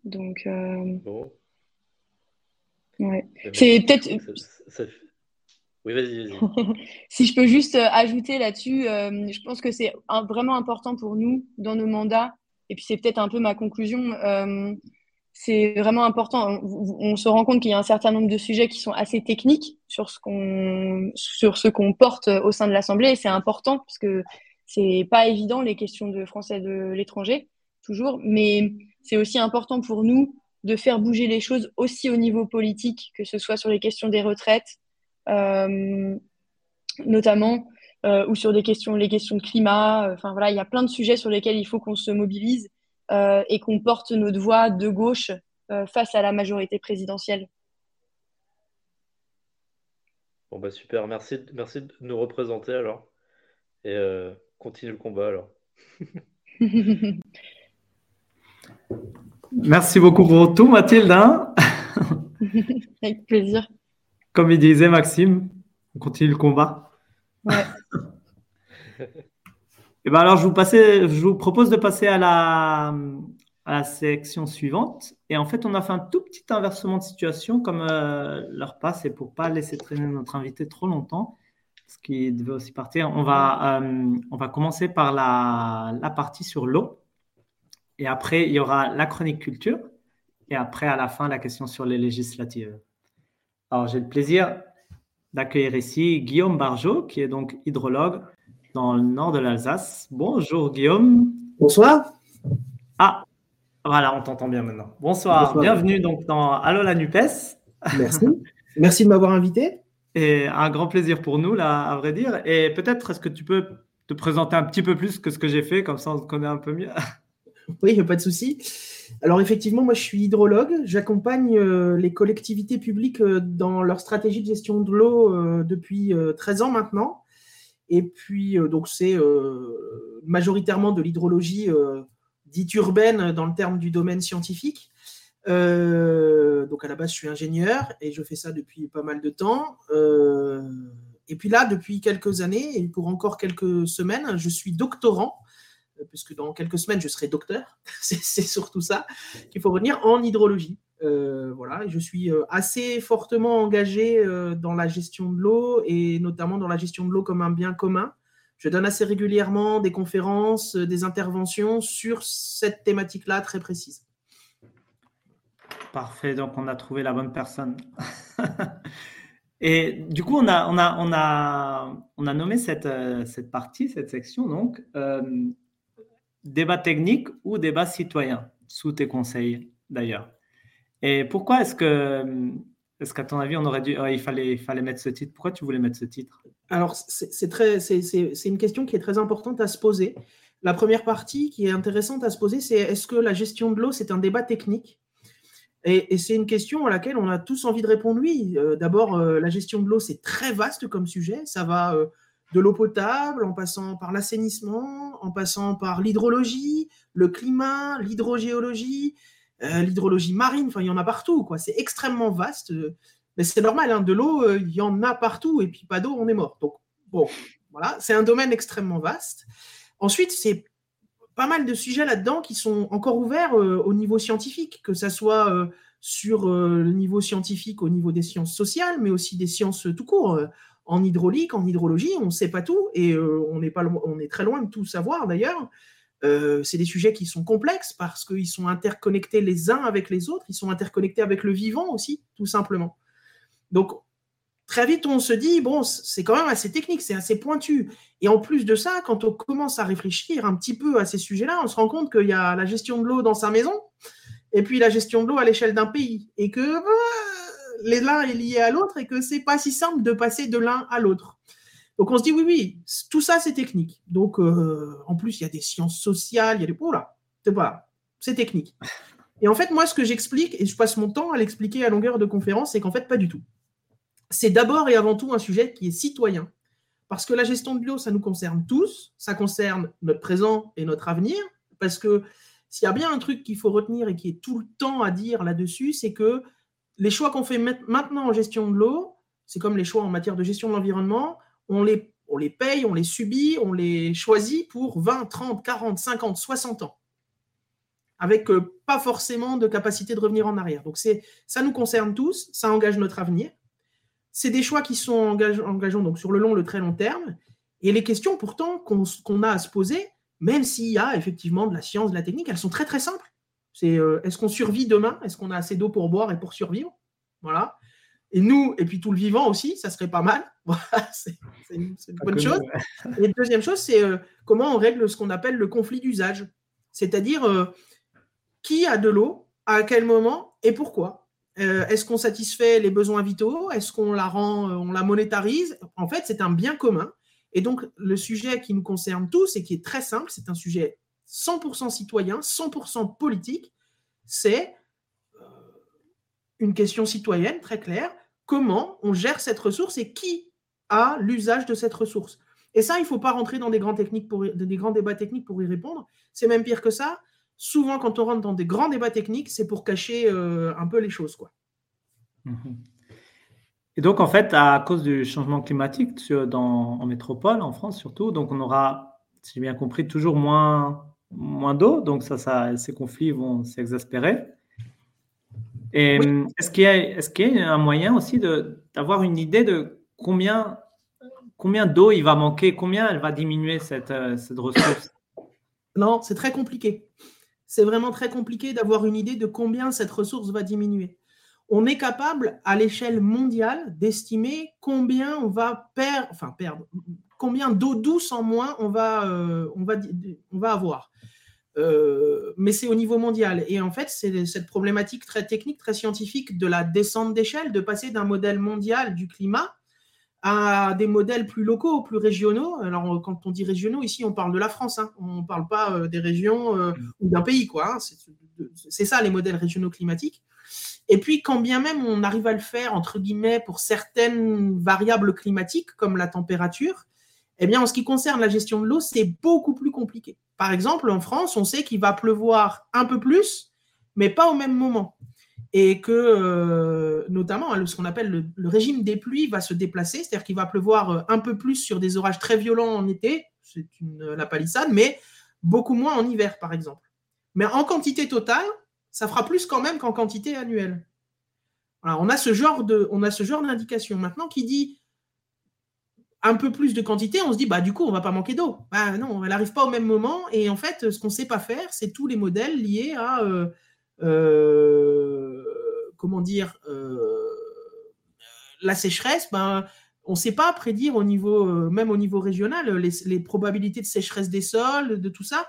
Donc, euh, ouais. C'est peut-être. Oui, vas-y, vas-y. si je peux juste euh, ajouter là-dessus, euh, je pense que c'est vraiment important pour nous dans nos mandats, et puis c'est peut-être un peu ma conclusion. c'est vraiment important. On, se rend compte qu'il y a un certain nombre de sujets qui sont assez techniques sur ce qu'on sur ce qu'on porte au sein de l'Assemblée, et c'est important parce que c'est pas évident les questions de français de l'étranger toujours, mais c'est aussi important pour nous de faire bouger les choses aussi au niveau politique, que ce soit sur les questions des retraites, euh, notamment, euh, ou sur des questions, les questions de climat. Enfin voilà, il y a plein de sujets sur lesquels il faut qu'on se mobilise euh, et qu'on porte notre voix de gauche face à la majorité présidentielle. Bon bah super, merci, merci de nous représenter alors et continue le combat alors. Merci beaucoup pour tout, Mathilde. Hein. Avec plaisir. Comme il disait Maxime, on continue le combat. Ouais. Et ben alors, je vous, propose de passer à la, à la section suivante. Et en fait, on a fait un tout petit inversement de situation, comme euh, leur passe, et pour pas laisser traîner notre invité trop longtemps, parce qu'il devait aussi partir, on va, euh, on va commencer par la, la partie sur l'eau. Et après, il y aura la chronique culture. Et après, à la fin, la question sur les législatives. Alors, j'ai le plaisir d'accueillir ici Guillaume Barjot, qui est donc hydrologue dans le nord de l'Alsace. Bonjour Guillaume. Bonsoir. Ah, voilà, on t'entend bien maintenant. Bonsoir. Bienvenue donc dans Allo la NUPES. Merci. Merci de m'avoir invité. Et un grand plaisir pour nous, là, à vrai dire. Et peut-être, est-ce que tu peux te présenter un petit peu plus que ce que j'ai fait, comme ça on se connaît un peu mieux? Oui, pas de souci. Alors effectivement, moi je suis hydrologue. J'accompagne euh, les collectivités publiques euh, dans leur stratégie de gestion de l'eau euh, depuis 13 ans maintenant. Et puis, donc c'est majoritairement de l'hydrologie dite urbaine dans le terme du domaine scientifique. donc à la base, je suis ingénieur et je fais ça depuis pas mal de temps. et puis là, depuis quelques années et pour encore quelques semaines, je suis doctorant puisque dans quelques semaines, je serai docteur. c'est surtout ça qu'il faut retenir en hydrologie. Euh, voilà, je suis euh, assez fortement engagé euh, dans la gestion de l'eau et notamment dans la gestion de l'eau comme un bien commun. Je donne assez régulièrement des conférences, des interventions sur cette thématique-là très précise. Parfait, donc on a trouvé la bonne personne. et du coup, on a, on a, on a, on a nommé cette, cette partie, cette section, donc, débat technique ou débat citoyen, sous tes conseils d'ailleurs. Et pourquoi est-ce que, est-ce qu'à ton avis, on aurait dû, il, fallait, il fallait mettre ce titre? Pourquoi tu voulais mettre ce titre? Alors, c'est, très, c'est, une question qui est très importante à se poser. La première partie qui est intéressante à se poser, c'est est-ce que la gestion de l'eau, c'est un débat technique? Et, c'est une question à laquelle on a tous envie de répondre oui. Euh, d'abord, euh, la gestion de l'eau, c'est très vaste comme sujet. Ça va euh, de l'eau potable, en passant par l'assainissement, en passant par l'hydrologie, le climat, l'hydrogéologie, l'hydrologie marine, enfin il y en a partout, quoi. C'est extrêmement vaste, mais c'est normal, hein, de l'eau, euh, il y en a partout, et puis pas d'eau, on est mort. Donc bon, voilà, c'est un domaine extrêmement vaste. Ensuite, c'est pas mal de sujets là-dedans qui sont encore ouverts euh, au niveau scientifique, que ça soit sur le niveau scientifique, au niveau des sciences sociales, mais aussi des sciences tout court en hydraulique, en hydrologie, on ne sait pas tout et euh, on, est pas, on est très loin de tout savoir d'ailleurs. Euh, c'est des sujets qui sont complexes parce qu'ils sont interconnectés les uns avec les autres, ils sont interconnectés avec le vivant aussi, tout simplement. Donc, très vite, on se dit, bon, c'est quand même assez technique, c'est assez pointu. Et en plus de ça, quand on commence à réfléchir un petit peu à ces sujets-là, on se rend compte qu'il y a la gestion de l'eau dans sa maison, et puis la gestion de l'eau à l'échelle d'un pays. Et que euh, l'un est lié à l'autre et que c'est pas si simple de passer de l'un à l'autre. Donc on se dit, oui, oui, tout ça, c'est technique. Donc, euh, en plus, il y a des sciences sociales, il y a des... Oh là, c'est pas... C'est technique. Et en fait, moi, ce que j'explique, et je passe mon temps à l'expliquer à longueur de conférence, c'est qu'en fait, pas du tout c'est d'abord et avant tout un sujet qui est citoyen. Parce que la gestion de l'eau, ça nous concerne tous, ça concerne notre présent et notre avenir. Parce que s'il y a bien un truc qu'il faut retenir et qui est tout le temps à dire là-dessus, c'est que les choix qu'on fait maintenant en gestion de l'eau, c'est comme les choix en matière de gestion de l'environnement, on les, paye, on les subit, on les choisit pour 20, 30, 40, 50, 60 ans avec euh, pas forcément de capacité de revenir en arrière. Donc ça nous concerne tous, ça engage notre avenir c'est des choix qui sont engageants donc sur le long, le très long terme. Et les questions pourtant qu'on a à se poser, même s'il y a effectivement de la science, de la technique, elles sont très très simples. C'est euh, est-ce qu'on survit demain? Est-ce qu'on a assez d'eau pour boire et pour survivre? Voilà. Et nous, et puis tout le vivant aussi, ça serait pas mal. c'est une, bonne chose. Et la deuxième chose, c'est euh, comment on règle ce qu'on appelle le conflit d'usage. C'est-à-dire euh, qui a de l'eau, à quel moment et pourquoi. Euh, est-ce qu'on satisfait les besoins vitaux? Est-ce qu'on la rend, on la monétarise? En fait, c'est un bien commun. Et donc, le sujet qui nous concerne tous et qui est très simple, c'est un sujet 100% citoyen, 100% politique. C'est une question citoyenne très claire. Comment on gère cette ressource et qui a l'usage de cette ressource Et ça, il ne faut pas rentrer dans des grands, techniques pour, des grands débats techniques pour y répondre. C'est même pire que ça souvent, quand on rentre dans des grands débats techniques, c'est pour cacher euh, un peu les choses. Quoi. Mhm. Et donc, en fait, à cause du changement climatique dans, en métropole, en France surtout, donc on aura, si j'ai bien compris, toujours moins, moins d'eau. Donc, ça, ça, ces conflits vont s'exaspérer. Et est-ce qu'il y, est qu'il y, a un moyen aussi d'avoir une idée de combien, combien d'eau il va manquer, combien elle va diminuer cette, euh, cette ressource? Non, c'est très compliqué c'est vraiment très compliqué d'avoir une idée de combien cette ressource va diminuer. On est capable, à l'échelle mondiale, d'estimer combien on va perdre, enfin perdre, combien d'eau douce en moins on va, euh, on va, on va avoir. Euh, mais c'est au niveau mondial. Et en fait, c'est cette problématique très technique, très scientifique de la descente d'échelle, de passer d'un modèle mondial du climat à des modèles plus locaux, plus régionaux. Alors, quand on dit régionaux, ici, on parle de la France. Hein. On ne parle pas euh, des régions euh, mm. ou d'un pays. quoi. Hein. C'est ça, les modèles régionaux climatiques. Et puis, quand bien même on arrive à le faire, entre guillemets, pour certaines variables climatiques, comme la température, eh bien, en ce qui concerne la gestion de l'eau, c'est beaucoup plus compliqué. Par exemple, en France, on sait qu'il va pleuvoir un peu plus, mais pas au même moment et que euh, notamment hein, ce qu'on appelle le, régime des pluies va se déplacer, c'est-à-dire qu'il va pleuvoir euh, un peu plus sur des orages très violents en été, c'est la palissade, mais beaucoup moins en hiver par exemple. Mais en quantité totale, ça fera plus quand même qu'en quantité annuelle. Alors on a ce genre d'indication. Maintenant qui dit un peu plus de quantité, on se dit bah du coup on va pas manquer d'eau. Bah non, elle n'arrive pas au même moment et en fait ce qu'on ne sait pas faire, c'est tous les modèles liés à euh, euh, comment dire, euh, la sécheresse, ben, on ne sait pas prédire au niveau, même au niveau régional, les, probabilités de sécheresse des sols, de tout ça.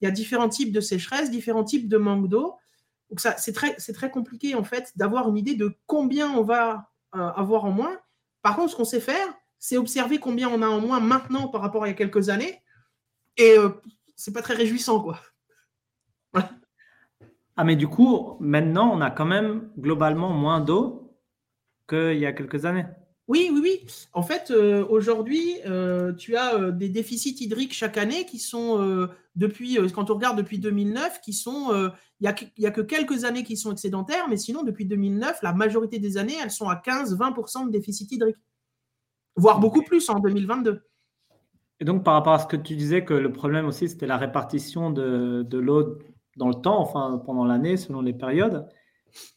Il y a différents types de sécheresse, différents types de manque d'eau. Donc ça, c'est très, c'est très compliqué en fait d'avoir une idée de combien on va avoir en moins. Par contre, ce qu'on sait faire, c'est observer combien on a en moins maintenant par rapport à il y a quelques années. Et c'est pas très réjouissant, quoi. Voilà. Ah, mais du coup, maintenant, on a quand même globalement moins d'eau qu'il y a quelques années. Oui, oui, oui. En fait, euh, aujourd'hui, euh, tu as euh, des déficits hydriques chaque année qui sont, depuis, quand on regarde depuis 2009, qui sont, il n'y a, que quelques années qui sont excédentaires, mais sinon, depuis 2009, la majorité des années, elles sont à 15-20% de déficit hydrique, voire beaucoup plus en 2022. Et donc, par rapport à ce que tu disais, que le problème aussi, c'était la répartition de, de l'eau dans le temps, enfin pendant l'année, selon les périodes.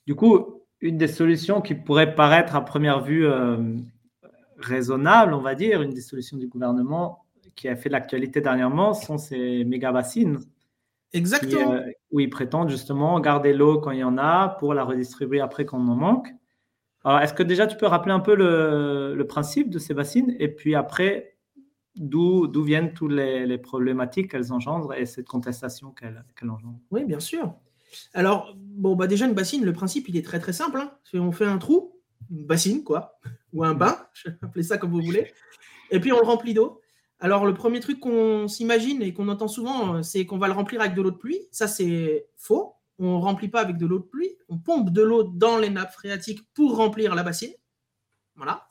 Du coup, une des solutions qui pourrait paraître à première vue euh, raisonnable, on va dire, une des solutions du gouvernement qui a fait l'actualité dernièrement, sont ces méga bassines. Exactement. où ils prétendent justement garder l'eau quand il y en a pour la redistribuer après quand on en manque. Alors, est-ce que déjà tu peux rappeler un peu le, principe de ces bassines et puis après, d'où viennent toutes les, problématiques qu'elles engendrent et cette contestation qu'elles engendrent? Oui, bien sûr. Alors, bon, bah déjà, une bassine, le principe, il est très très simple. Hein. On fait un trou, une bassine, quoi, ou un bain, je vais appeler ça comme vous voulez, et puis on le remplit d'eau. Alors, le premier truc qu'on s'imagine et qu'on entend souvent, euh, c'est qu'on va le remplir avec de l'eau de pluie. Ça, c'est faux. On ne remplit pas avec de l'eau de pluie. On pompe de l'eau dans les nappes phréatiques pour remplir la bassine. Voilà.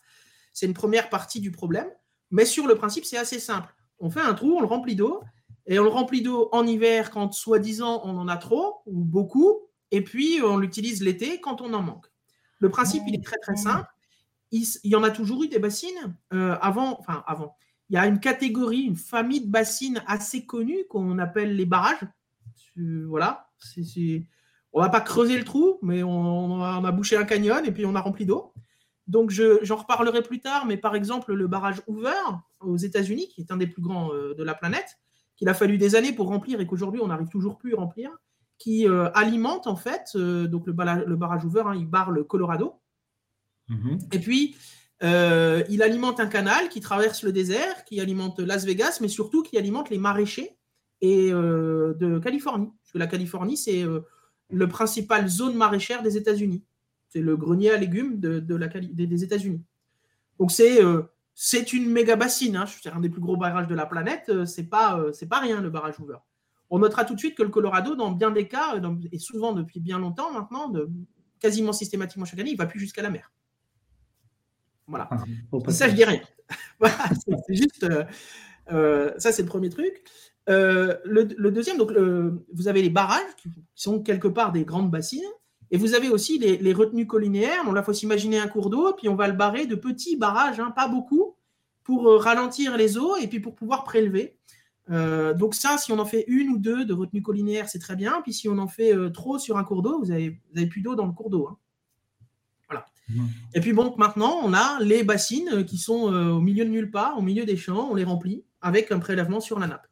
C'est une première partie du problème. Mais sur le principe, c'est assez simple. On fait un trou, on le remplit d'eau. Et on le remplit d'eau en hiver quand, soi-disant, on en a trop ou beaucoup. Et puis, on l'utilise l'été quand on en manque. Le principe, il est très, très simple. Il, y en a toujours eu des bassines euh, avant. Enfin, avant il y a une catégorie, une famille de bassines assez connue qu'on appelle les barrages. Voilà. On ne va pas creuser le trou, mais on, a, bouché un canyon et puis on a rempli d'eau. Donc, j'en reparlerai plus tard, mais par exemple, le barrage Hoover aux États-Unis, qui est un des plus grands euh, de la planète, qu'il a fallu des années pour remplir et qu'aujourd'hui on n'arrive toujours plus à remplir, qui euh, alimente en fait, euh, donc le, barrage Hoover, hein, il barre le Colorado. Mm-hmm. Et puis, il alimente un canal qui traverse le désert, qui alimente Las Vegas, mais surtout qui alimente les maraîchers et, euh, de Californie. Parce que la Californie, c'est euh, le principal zone maraîchère des États-Unis. C'est le grenier à légumes de, la, des, États-Unis. Donc c'est c'est une méga bassine. Hein. C'est un des plus gros barrages de la planète. C'est pas c'est pas rien le barrage Hoover. On notera tout de suite que le Colorado, dans bien des cas, et souvent depuis bien longtemps maintenant, de, quasiment systématiquement chaque année, il va plus jusqu'à la mer. Voilà. Ah, ça, je dis rien. c'est juste. Euh, euh, ça, c'est le premier truc. Euh, le, deuxième, donc, vous avez les barrages qui sont quelque part des grandes bassines. Et vous avez aussi les, retenues collinaires. On là, il faut s'imaginer un cours d'eau, puis on va le barrer de petits barrages, hein, pas beaucoup, pour ralentir les eaux et puis pour pouvoir prélever. donc ça, si on en fait une ou deux de retenues collinaires, c'est très bien. Puis si on en fait trop sur un cours d'eau, vous avez, vous plus d'eau dans le cours d'eau. Hein. Et puis bon, maintenant, on a les bassines euh, qui sont euh, au milieu de nulle part, au milieu des champs, on les remplit avec un prélèvement sur la nappe.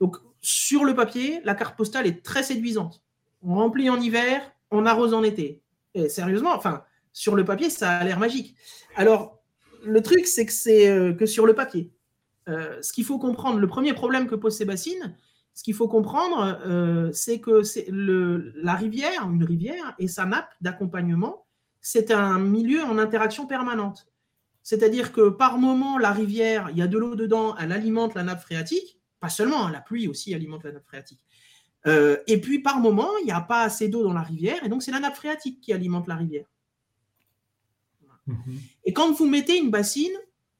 Donc, sur le papier, la carte postale est très séduisante. On remplit en hiver, on arrose en été. Et sérieusement, enfin, sur le papier, ça a l'air magique. Alors, le truc, c'est que c'est euh, que sur le papier. ce qu'il faut comprendre, le premier problème que posent ces bassines, ce qu'il faut comprendre, euh, c'est que la rivière, une rivière et sa nappe d'accompagnement, c'est un milieu en interaction permanente. C'est-à-dire que par moment, la rivière, il y a de l'eau dedans, elle alimente la nappe phréatique, pas seulement, hein, la pluie aussi alimente la nappe phréatique. Euh, et puis par moment, il n'y a pas assez d'eau dans la rivière, et donc c'est la nappe phréatique qui alimente la rivière. Mhm. Et quand vous mettez une bassine,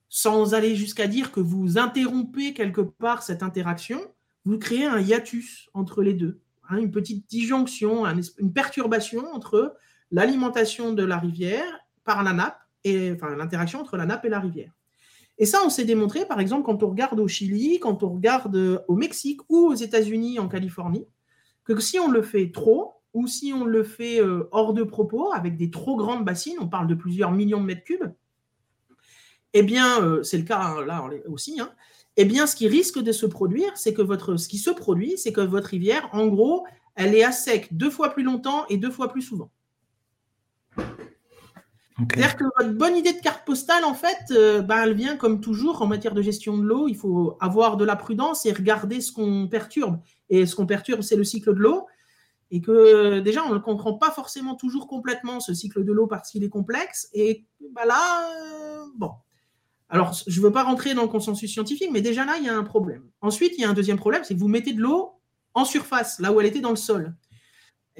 sans aller jusqu'à dire que vous interrompez quelque part cette interaction, vous créez un hiatus entre les deux, hein, une petite disjonction, une perturbation entre l'alimentation de la rivière par la nappe et enfin l'interaction entre la nappe et la rivière. Et ça, on s'est démontré, par exemple, quand on regarde au Chili, quand on regarde au Mexique ou aux États-Unis, en Californie, que si on le fait trop, ou si on le fait euh, hors de propos, avec des trop grandes bassines, on parle de plusieurs millions de mètres cubes, eh bien, euh, c'est le cas hein, là aussi, hein, eh bien, ce qui risque de se produire, c'est que votre, ce qui se produit, c'est que votre rivière, en gros, elle est à sec deux fois plus longtemps et deux fois plus souvent. C'est-à-dire que votre bonne idée de carte postale, en fait, euh, ben, elle vient comme toujours en matière de gestion de l'eau. Il faut avoir de la prudence et regarder ce qu'on perturbe. Et ce qu'on perturbe, c'est le cycle de l'eau. Et que déjà, on ne comprend pas forcément toujours complètement ce cycle de l'eau parce qu'il est complexe. Et ben là, euh, bon, alors, je ne veux pas rentrer dans le consensus scientifique, mais déjà là, il y a un problème. Ensuite, il y a un deuxième problème, c'est que vous mettez de l'eau en surface, là où elle était dans le sol.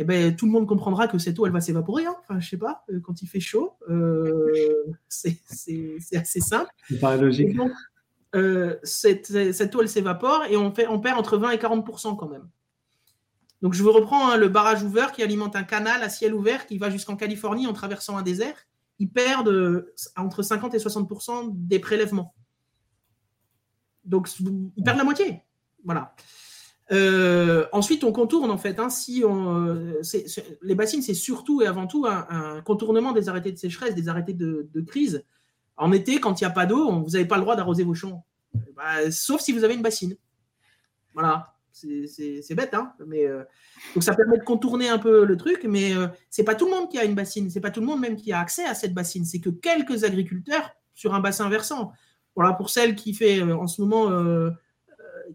Eh ben, tout le monde comprendra que cette eau, elle va s'évaporer. Hein. Enfin, je sais pas, euh, quand il fait chaud, euh, c'est assez simple. C'est pas logique. Donc, euh, cette, eau, elle s'évapore et on, fait, on perd entre 20 et 40 quand même. Donc, je vous reprends hein, le barrage ouvert qui alimente un canal à ciel ouvert qui va jusqu'en Californie en traversant un désert ils perdent entre 50 et 60% des prélèvements. Donc, ils perdent la moitié. Voilà. Euh, ensuite, on contourne en fait. Hein, on, les bassines, c'est surtout et avant tout un, contournement des arrêtés de sécheresse, des arrêtés de, crise. En été, quand il n'y a pas d'eau, vous n'avez pas le droit d'arroser vos champs, bah, sauf si vous avez une bassine. Voilà. C'est bête, hein mais, euh, donc ça permet de contourner un peu le truc, mais ce c'est pas tout le monde qui a une bassine, c'est pas tout le monde même qui a accès à cette bassine, c'est que quelques agriculteurs sur un bassin versant. Voilà, pour celle qui fait en ce moment,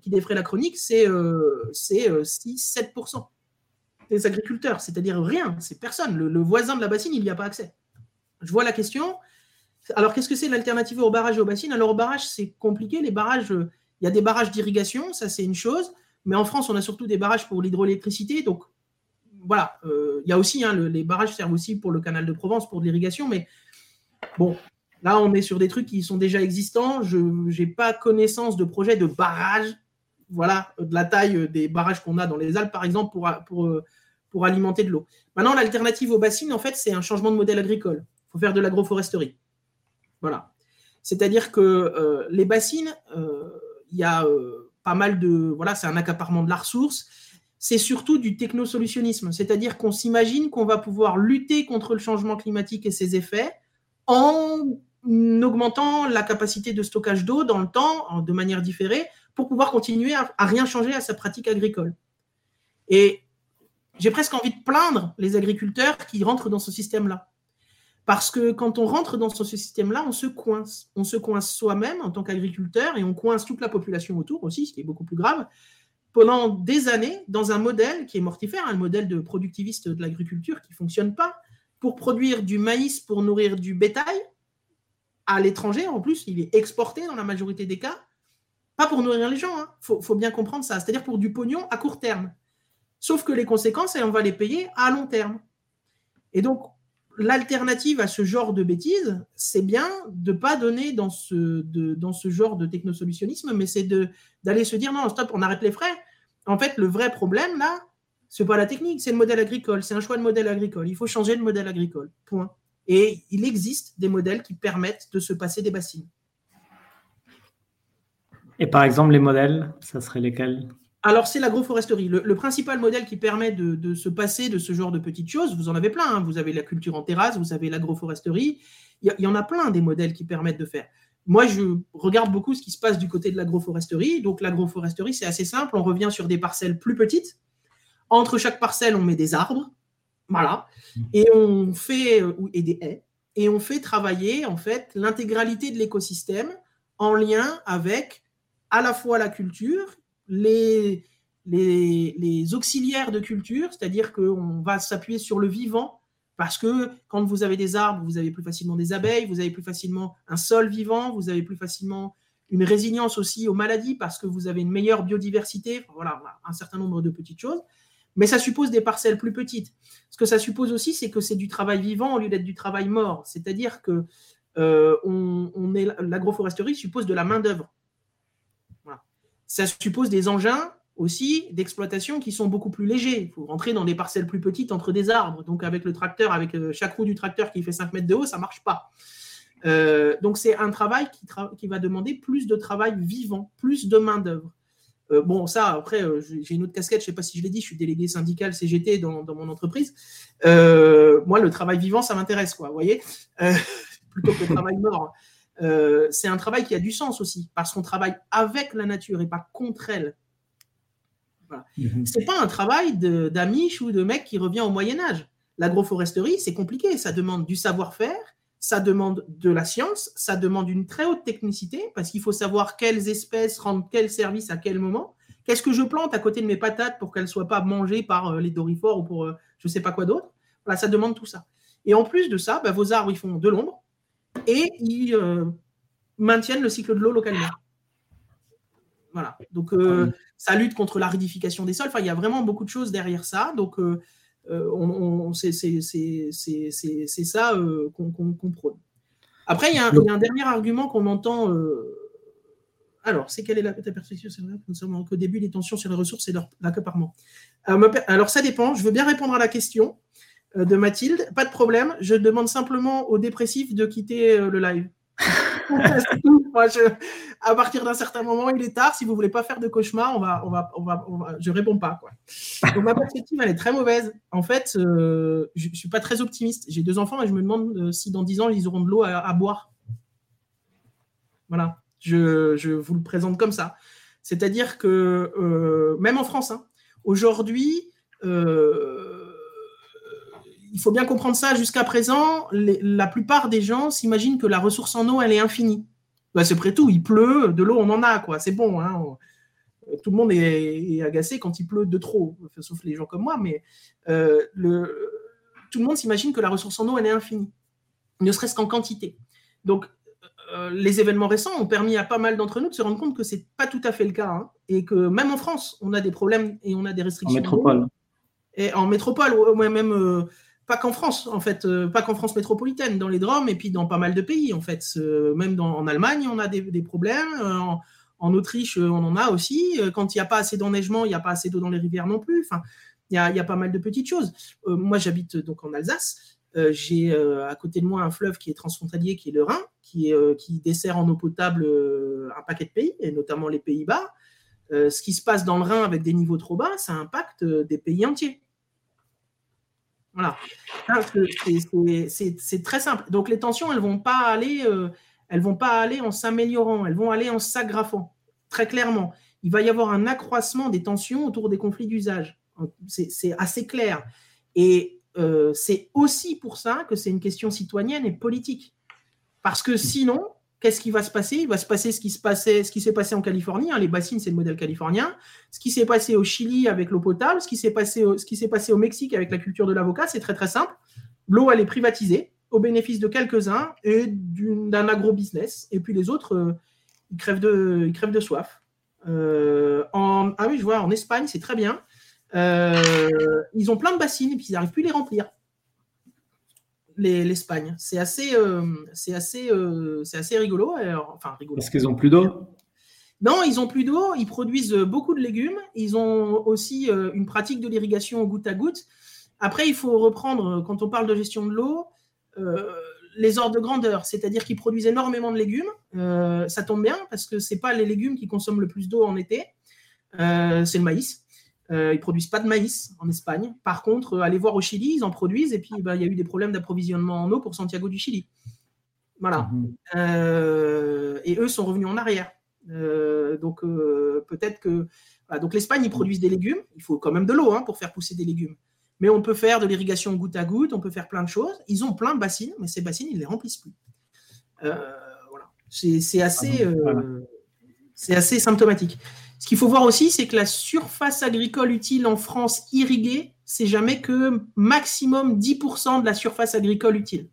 qui défrait la chronique, c'est 6-7% des agriculteurs, c'est-à-dire rien, c'est personne. Le, voisin de la bassine, il n'y a pas accès. Je vois la question. Alors, qu'est-ce que c'est l'alternative au barrage et aux bassines? Alors, au barrage, c'est compliqué. Les barrages, il y a des barrages d'irrigation, ça c'est une chose. Mais en France, on a surtout des barrages pour l'hydroélectricité. Donc, voilà, euh, il y a aussi, hein, les barrages servent aussi pour le canal de Provence, pour l'irrigation. Mais bon, là, on est sur des trucs qui sont déjà existants. Je n'ai pas connaissance de projets de barrage, voilà, de la taille des barrages qu'on a dans les Alpes, par exemple, pour, pour, pour alimenter de l'eau. Maintenant, l'alternative aux bassines, en fait, c'est un changement de modèle agricole. Il faut faire de l'agroforesterie. Voilà. C'est-à-dire que euh, les bassines, euh, il y a euh, pas mal de. Voilà, c'est un accaparement de la ressource. C'est surtout du technosolutionnisme. C'est-à-dire qu'on s'imagine qu'on va pouvoir lutter contre le changement climatique et ses effets en augmentant la capacité de stockage d'eau dans le temps, de manière différée, pour pouvoir continuer à, rien changer à sa pratique agricole. Et j'ai presque envie de plaindre les agriculteurs qui rentrent dans ce système-là. Parce que quand on rentre dans ce système-là, on se coince. On se coince soi-même en tant qu'agriculteur et on coince toute la population autour aussi, ce qui est beaucoup plus grave, pendant des années dans un modèle qui est mortifère, un modèle de productiviste de l'agriculture qui ne fonctionne pas, pour produire du maïs pour nourrir du bétail à l'étranger. En plus, il est exporté dans la majorité des cas, pas pour nourrir les gens. Il hein. faut, bien comprendre ça. C'est-à-dire pour du pognon à court terme. Sauf que les conséquences, on va les payer à long terme. Et donc, l'alternative à ce genre de bêtises, c'est bien de ne pas donner dans ce, genre de technosolutionnisme, mais c'est d'aller se dire non, stop, on arrête les frais. En fait, le vrai problème, là, ce n'est pas la technique, c'est le modèle agricole, c'est un choix de modèle agricole. Il faut changer de modèle agricole. Point. Et il existe des modèles qui permettent de se passer des bassines. Et par exemple, les modèles, ça serait lesquels? Alors, c'est l'agroforesterie. Le, principal modèle qui permet de, se passer de ce genre de petites choses, vous en avez plein. Hein. Vous avez la culture en terrasse, vous avez l'agroforesterie. Il y, en a plein des modèles qui permettent de faire. Moi, je regarde beaucoup ce qui se passe du côté de l'agroforesterie. Donc, l'agroforesterie, c'est assez simple. On revient sur des parcelles plus petites. Entre chaque parcelle, on met des arbres. Voilà. Et on fait, euh, et des haies. Et on fait travailler, en fait, l'intégralité de l'écosystème en lien avec à la fois la culture les, auxiliaires de culture, c'est-à-dire qu'on va s'appuyer sur le vivant, parce que quand vous avez des arbres, vous avez plus facilement des abeilles, vous avez plus facilement un sol vivant, vous avez plus facilement une résilience aussi aux maladies, parce que vous avez une meilleure biodiversité, voilà, un certain nombre de petites choses. Mais ça suppose des parcelles plus petites. Ce que ça suppose aussi, c'est que c'est du travail vivant au lieu d'être du travail mort. C'est-à-dire que euh, l'agroforesterie suppose de la main d'œuvre ça suppose des engins aussi d'exploitation qui sont beaucoup plus légers. Il faut rentrer dans des parcelles plus petites entre des arbres. Donc avec le tracteur, avec euh, chaque roue du tracteur qui fait 5 mètres de haut, ça ne marche pas. Euh, donc c'est un travail qui, va demander plus de travail vivant, plus de main-d'œuvre. Euh, bon, ça, après, j'ai une autre casquette, je ne sais pas si je l'ai dit, je suis délégué syndical CGT dans, mon entreprise. moi, le travail vivant, ça m'intéresse, quoi, vous voyez Plutôt que le travail mort. Euh, c'est un travail qui a du sens aussi, parce qu'on travaille avec la nature et pas contre elle. Voilà. Mhm. C'est pas un travail d'amiche ou de mec qui revient au Moyen Âge. L'agroforesterie, c'est compliqué, ça demande du savoir-faire, ça demande de la science, ça demande une très haute technicité, parce qu'il faut savoir quelles espèces rendent quel service à quel moment. Qu'est-ce que je plante à côté de mes patates pour qu'elles ne soient pas mangées par euh, les dorifores ou pour euh, je ne sais pas quoi d'autre Voilà, ça demande tout ça. Et en plus de ça, bah, vos arbres, ils font de l'ombre, et ils euh, maintiennent le cycle de l'eau localement. Voilà. Donc, euh, ah ça lutte contre l'aridification des sols. Enfin, il y a vraiment beaucoup de choses derrière ça. Donc, euh, c'est ça qu'on prône. Après, il y, a un, dernier argument qu'on entend. alors, c'est quelle est la perspective concernant qu'au début, les tensions sur les ressources et leur alors, ça dépend. Je veux bien répondre à la question. Euh, de Mathilde. Pas de problème. Je demande simplement aux dépressifs de quitter euh, le live. à partir d'un certain moment, il est tard. Si vous voulez pas faire de cauchemar, on va, on va, on va, je réponds pas. Quoi. Donc ma perspective, elle est très mauvaise. En fait, euh, je, ne suis pas très optimiste. J'ai deux enfants et je me demande si dans dix ans ils auront de l'eau à, boire. Voilà. Je, je, vous le présente comme ça. C'est-à-dire que même en France, hein, aujourd'hui, il faut bien comprendre ça. Jusqu'à présent, la plupart des gens s'imaginent que la ressource en eau, elle est infinie. Bah, c'est près tout. Il pleut, de l'eau, on en a, quoi. C'est bon. Hein. Tout le monde est, agacé quand il pleut de trop, sauf les gens comme moi. Mais euh, le, tout le monde s'imagine que la ressource en eau, elle est infinie, ne serait-ce qu'en quantité. Donc, euh, les événements récents ont permis à pas mal d'entre nous de se rendre compte que c'est pas tout à fait le cas, hein, et que même en France, on a des problèmes et on a des restrictions. En métropole. Et en métropole, ou même euh, pas qu'en France, en fait, euh, pas qu'en France métropolitaine, dans les Drômes et puis dans pas mal de pays, en fait. même en Allemagne, on a des, problèmes. Euh, en, Autriche, euh, on en a aussi. Quand il n'y a pas assez d'enneigement, il n'y a pas assez d'eau dans les rivières non plus. Enfin, il y a, pas mal de petites choses. moi, j'habite donc en Alsace. J'ai à côté de moi un fleuve qui est transfrontalier, qui est le Rhin, qui, qui dessert en eau potable un paquet de pays, et notamment les Pays-Bas. ce qui se passe dans le Rhin avec des niveaux trop bas, ça impacte des pays entiers. Voilà. C'est très simple. Donc les tensions, elles vont pas aller, euh, elles vont pas aller en s'améliorant, elles vont aller en s'aggravant. Très clairement, il va y avoir un accroissement des tensions autour des conflits d'usage. C'est assez clair. Et euh, c'est aussi pour ça que c'est une question citoyenne et politique. Parce que sinon, qu'est-ce qui va se passer? Il va se passer ce qui se s'est passé en Californie. Hein, les bassines, c'est le modèle californien. Ce qui s'est passé au Chili avec l'eau potable, ce qui s'est passé, au, passé au Mexique avec la culture de l'avocat, c'est très très simple. L'eau, elle est privatisée au bénéfice de quelques-uns et d'un agro-business. Et puis les autres, euh, ils, crèvent de, ils crèvent de soif. Euh, ah oui, je vois, en Espagne, c'est très bien. Euh, ils ont plein de bassines et puis ils n'arrivent plus à les remplir l'Espagne. C'est assez, euh, c'est assez, euh, c'est assez rigolo. enfin, rigolo. Est-ce qu'ils ont plus d'eau? Non, ils ont plus d'eau. Ils produisent beaucoup de légumes. Ils ont aussi euh, une pratique de l'irrigation goutte à goutte. Après, il faut reprendre, quand on parle de gestion de l'eau, les ordres de grandeur, c'est-à-dire qu'ils produisent énormément de légumes. ça tombe bien parce que c'est pas les légumes qui consomment le plus d'eau en été, c'est le maïs. Euh, ils produisent pas de maïs en Espagne. Par contre, euh, allez voir au Chili, ils en produisent. Et puis, bah, il y a eu des problèmes d'approvisionnement en eau pour Santiago du Chili. Voilà. Mhm. Euh, et eux sont revenus en arrière. donc, peut-être que. donc, l'Espagne, ils produisent des légumes. Il faut quand même de l'eau hein, pour faire pousser des légumes. Mais on peut faire de l'irrigation goutte à goutte, on peut faire plein de choses. Ils ont plein de bassines, mais ces bassines, ils ne les remplissent plus. voilà. C'est assez, ah c'est assez symptomatique. Ce qu'il faut voir aussi, c'est que la surface agricole utile en France irriguée, c'est jamais que maximum 10% de la surface agricole utile.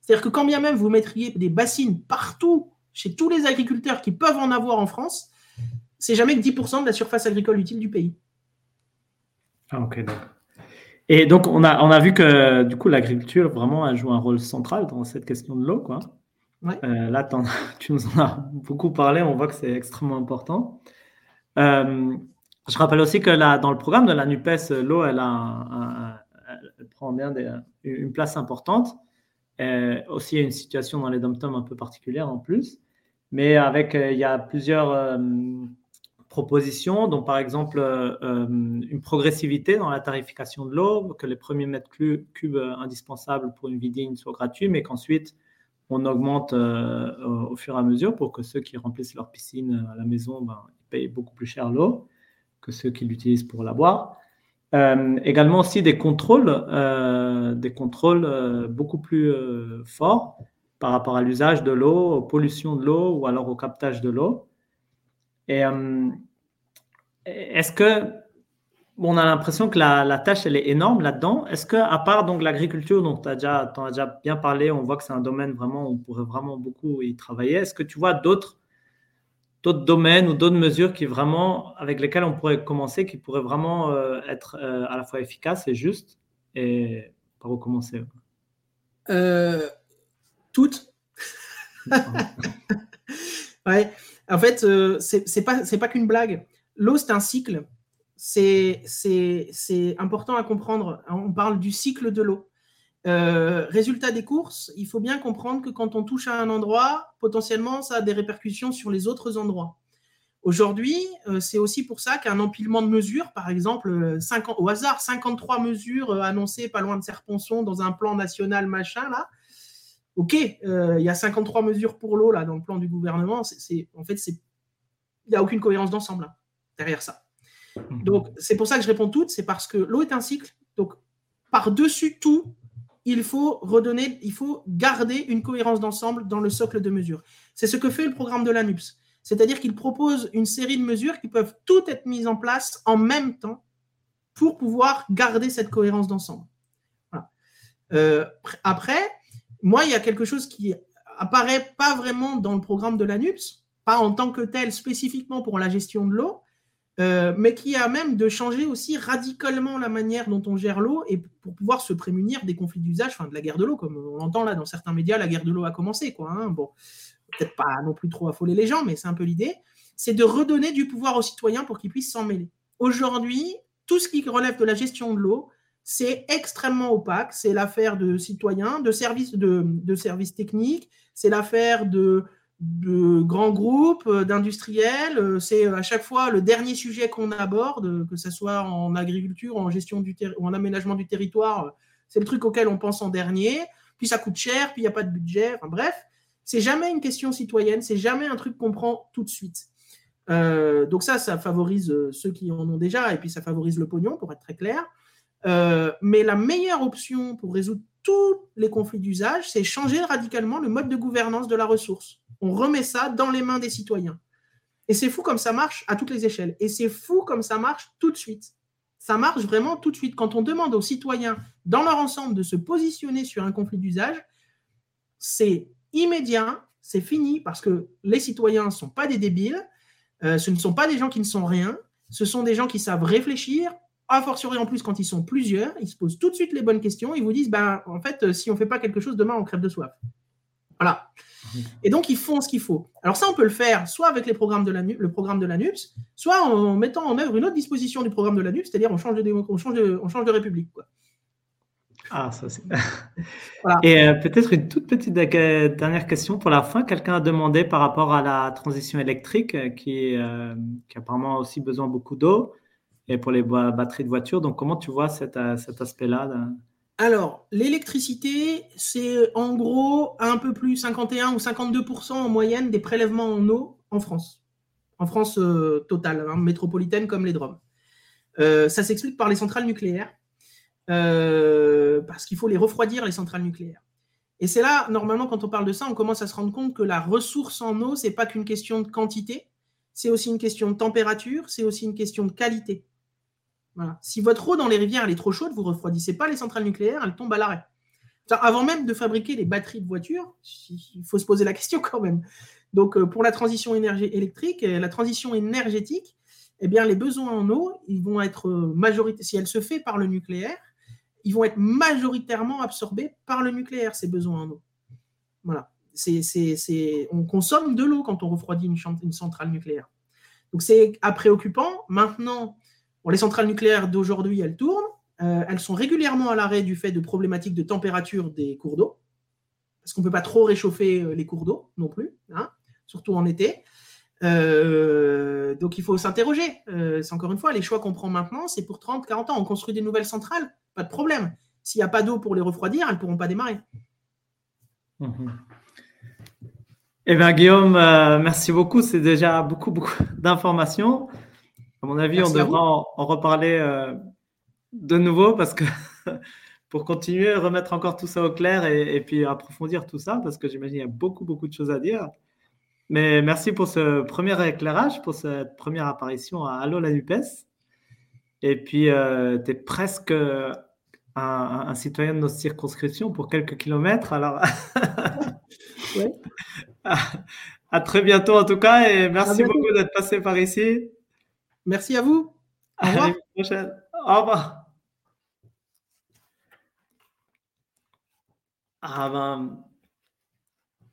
C'est-à-dire que quand bien même vous mettriez des bassines partout, chez tous les agriculteurs qui peuvent en avoir en France, c'est jamais que 10% de la surface agricole utile du pays. Ah, ok, d'accord. Et donc, on a, on a vu que du coup, l'agriculture vraiment a joué un rôle central dans cette question de l'eau. Quoi. Euh, là, tu nous en as beaucoup parlé, on voit que c'est extrêmement important. Euh, je rappelle aussi que dans le programme de la NUPES, l'eau, elle, prend bien une place importante. Euh, aussi, il y a une situation dans les dom un peu particulière en plus. Mais avec, euh, il y a plusieurs propositions, dont par exemple une progressivité dans la tarification de l'eau, que les premiers mètres cubes indispensables pour une vie digne soient gratuits, mais qu'ensuite on augmente au fur et à mesure pour que ceux qui remplissent leur piscine à la maison ben, beaucoup plus cher l'eau que ceux qui l'utilisent pour la boire. Euh, également aussi des contrôles, euh, des contrôles euh, beaucoup plus forts par rapport à l'usage de l'eau, aux pollutions de l'eau ou alors au captage de l'eau. Et est-ce que on a l'impression que la, tâche elle est énorme là-dedans. Est-ce que à part donc l'agriculture dont tu as déjà, as déjà bien parlé, on voit que c'est un domaine vraiment où on pourrait vraiment beaucoup y travailler. Est-ce que tu vois d'autres d'autres domaines ou d'autres mesures qui vraiment, avec lesquelles on pourrait commencer, qui pourraient vraiment euh, être euh, à la fois efficaces et justes Et par où commencer? Euh, Toutes. ouais. En fait, c'est pas, pas qu'une blague. L'eau, c'est un cycle. C'est important à comprendre. On parle du cycle de l'eau. Euh, résultat des courses, il faut bien comprendre que quand on touche à un endroit, potentiellement, ça a des répercussions sur les autres endroits. Aujourd'hui, euh, c'est aussi pour ça qu'un empilement de mesures, par exemple, au hasard, 53 mesures euh, annoncées pas loin de Serponçon dans un plan national machin, là. Ok, il y a 53 mesures pour l'eau là dans le plan du gouvernement. C'est, en fait, il n'y a aucune cohérence d'ensemble hein, derrière ça. Mhm. Donc, c'est pour ça que je réponds toutes, c'est parce que l'eau est un cycle. Donc, par-dessus tout, il faut redonner, il faut garder une cohérence d'ensemble dans le socle de mesures. C'est ce que fait le programme de l'ANUPS. C'est-à-dire qu'il propose une série de mesures qui peuvent toutes être mises en place en même temps pour pouvoir garder cette cohérence d'ensemble. Euh, après, moi, il y a quelque chose qui apparaît pas vraiment dans le programme de l'ANUPS, pas en tant que tel spécifiquement pour la gestion de l'eau, euh, mais qui a même de changer aussi radicalement la manière dont on gère l'eau et pour pouvoir se prémunir des conflits d'usage, enfin de la guerre de l'eau, comme on l'entend là dans certains médias, la guerre de l'eau a commencé, quoi. Hein. bon, peut-être pas non plus trop affoler les gens, mais c'est un peu l'idée. C'est de redonner du pouvoir aux citoyens pour qu'ils puissent s'en mêler. Aujourd'hui, tout ce qui relève de la gestion de l'eau, c'est extrêmement opaque. C'est l'affaire de citoyens, de services, de, de services techniques, c'est l'affaire de de grands groupes, euh, d'industriels. Euh, c'est euh, à chaque fois le dernier sujet qu'on aborde, que ce soit en agriculture, en gestion du ou en aménagement du territoire. C'est le truc auquel on pense en dernier. Puis ça coûte cher, puis il n'y a pas de budget. Bref, c'est jamais une question citoyenne, c'est jamais un truc qu'on prend tout de suite. donc ça, ça favorise ceux qui en ont déjà, et puis ça favorise le pognon, pour être très clair. mais la meilleure option pour résoudre tous les conflits d'usage, c'est changer radicalement le mode de gouvernance de la ressource. On remet ça dans les mains des citoyens. Et c'est fou comme ça marche à toutes les échelles. Et c'est fou comme ça marche tout de suite. Ça marche vraiment tout de suite. Quand on demande aux citoyens, dans leur ensemble, de se positionner sur un conflit d'usage, c'est immédiat, c'est fini, parce que les citoyens ne sont pas des débiles, euh, ce ne sont pas des gens qui ne sont rien, ce sont des gens qui savent réfléchir, a fortiori en plus quand ils sont plusieurs, ils se posent tout de suite les bonnes questions, ils vous disent, ben, en fait, si on ne fait pas quelque chose, demain, on crève de soif. Voilà. Et donc, ils font ce qu'il faut. Alors ça, on peut le faire soit avec les programmes de la, le programme de l'ANUPS, soit en mettant en œuvre une autre disposition du programme de l'ANUPS, c'est-à-dire on change de, on change de, on change de république. Quoi. Ah, ça c'est. Et euh, peut-être une toute petite dernière question pour la fin. Quelqu'un a demandé par rapport à la transition électrique euh, qui, euh, qui a apparemment aussi besoin beaucoup d'eau et pour les batteries de voiture. Donc, comment tu vois cet, cet aspect-là alors, l'électricité, c'est en gros un peu plus 51 ou 52% en moyenne des prélèvements en eau en France. En France euh, totale, hein, métropolitaine comme les DROM. Euh, ça s'explique par les centrales nucléaires, euh, parce qu'il faut les refroidir, les centrales nucléaires. Et c'est là, normalement, quand on parle de ça, on commence à se rendre compte que la ressource en eau, c'est pas qu'une question de quantité, c'est aussi une question de température, c'est aussi une question de qualité. Si votre eau dans les rivières elle est trop chaude, vous ne refroidissez pas les centrales nucléaires, elles tombent à l'arrêt. Avant même de fabriquer les batteries de voitures, il faut se poser la question quand même. Donc, euh, pour la transition électrique, euh, la transition énergétique, eh bien, les besoins en eau, ils vont être euh, majoritaires. Si elle se fait par le nucléaire, ils vont être majoritairement absorbés par le nucléaire, ces besoins en eau. Voilà. On consomme de l'eau quand on refroidit une, une centrale nucléaire. Donc, c'est préoccupant. Maintenant, les centrales nucléaires d'aujourd'hui, elles tournent. Euh, elles sont régulièrement à l'arrêt du fait de problématiques de température des cours d'eau, parce qu'on ne peut pas trop réchauffer euh, les cours d'eau non plus, hein, surtout en été. Euh, donc il faut s'interroger. c'est encore une fois, les choix qu'on prend maintenant, c'est pour 30, 40 ans. On construit des nouvelles centrales, pas de problème. S'il n'y a pas d'eau pour les refroidir, elles ne pourront pas démarrer. Mhm. Eh bien, Guillaume, merci beaucoup. C'est déjà beaucoup, beaucoup d'informations. À mon avis, on devra en, reparler euh, de nouveau parce que pour continuer, remettre encore tout ça au clair et, puis approfondir tout ça parce que j'imagine qu'il y a beaucoup, beaucoup de choses à dire. Mais merci pour ce premier éclairage, pour cette première apparition à Allo la NUPES. Et puis, euh, tu es presque un, citoyen de notre circonscription pour quelques kilomètres. Alors, à, très bientôt en tout cas et merci beaucoup d'être passé par ici. Merci à vous. Au revoir. À la prochaine. Au revoir. Ah ben,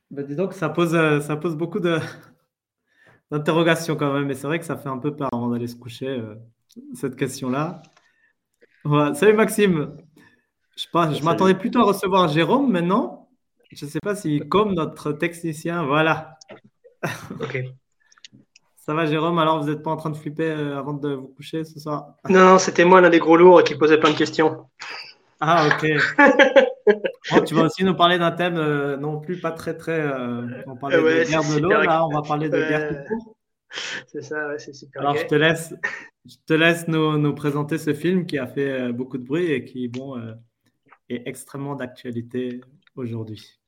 ben, dis donc, ça pose, euh, ça pose beaucoup d'interrogations quand même, mais c'est vrai que ça fait un peu peur avant d'aller se coucher, euh, cette question-là. Salut Maxime. Je, je m'attendais plutôt à recevoir Jérôme maintenant. Je ne sais pas si, comme notre technicien, voilà. Ok. Ça va, Jérôme Alors, vous n'êtes pas en train de flipper euh, avant de vous coucher ce soir? Non, non, c'était moi l'un des gros lourds qui posait plein de questions. Ah, ok. Oh, tu vas aussi nous parler d'un thème euh, non plus pas très, très. Euh, on parlait de guerre de l'eau, là, on va parler de guerre tout court. c'est ça, c'est super. Alors, je te laisse, je te laisse nous, nous, présenter ce film qui a fait beaucoup de bruit et qui bon, est extrêmement d'actualité aujourd'hui.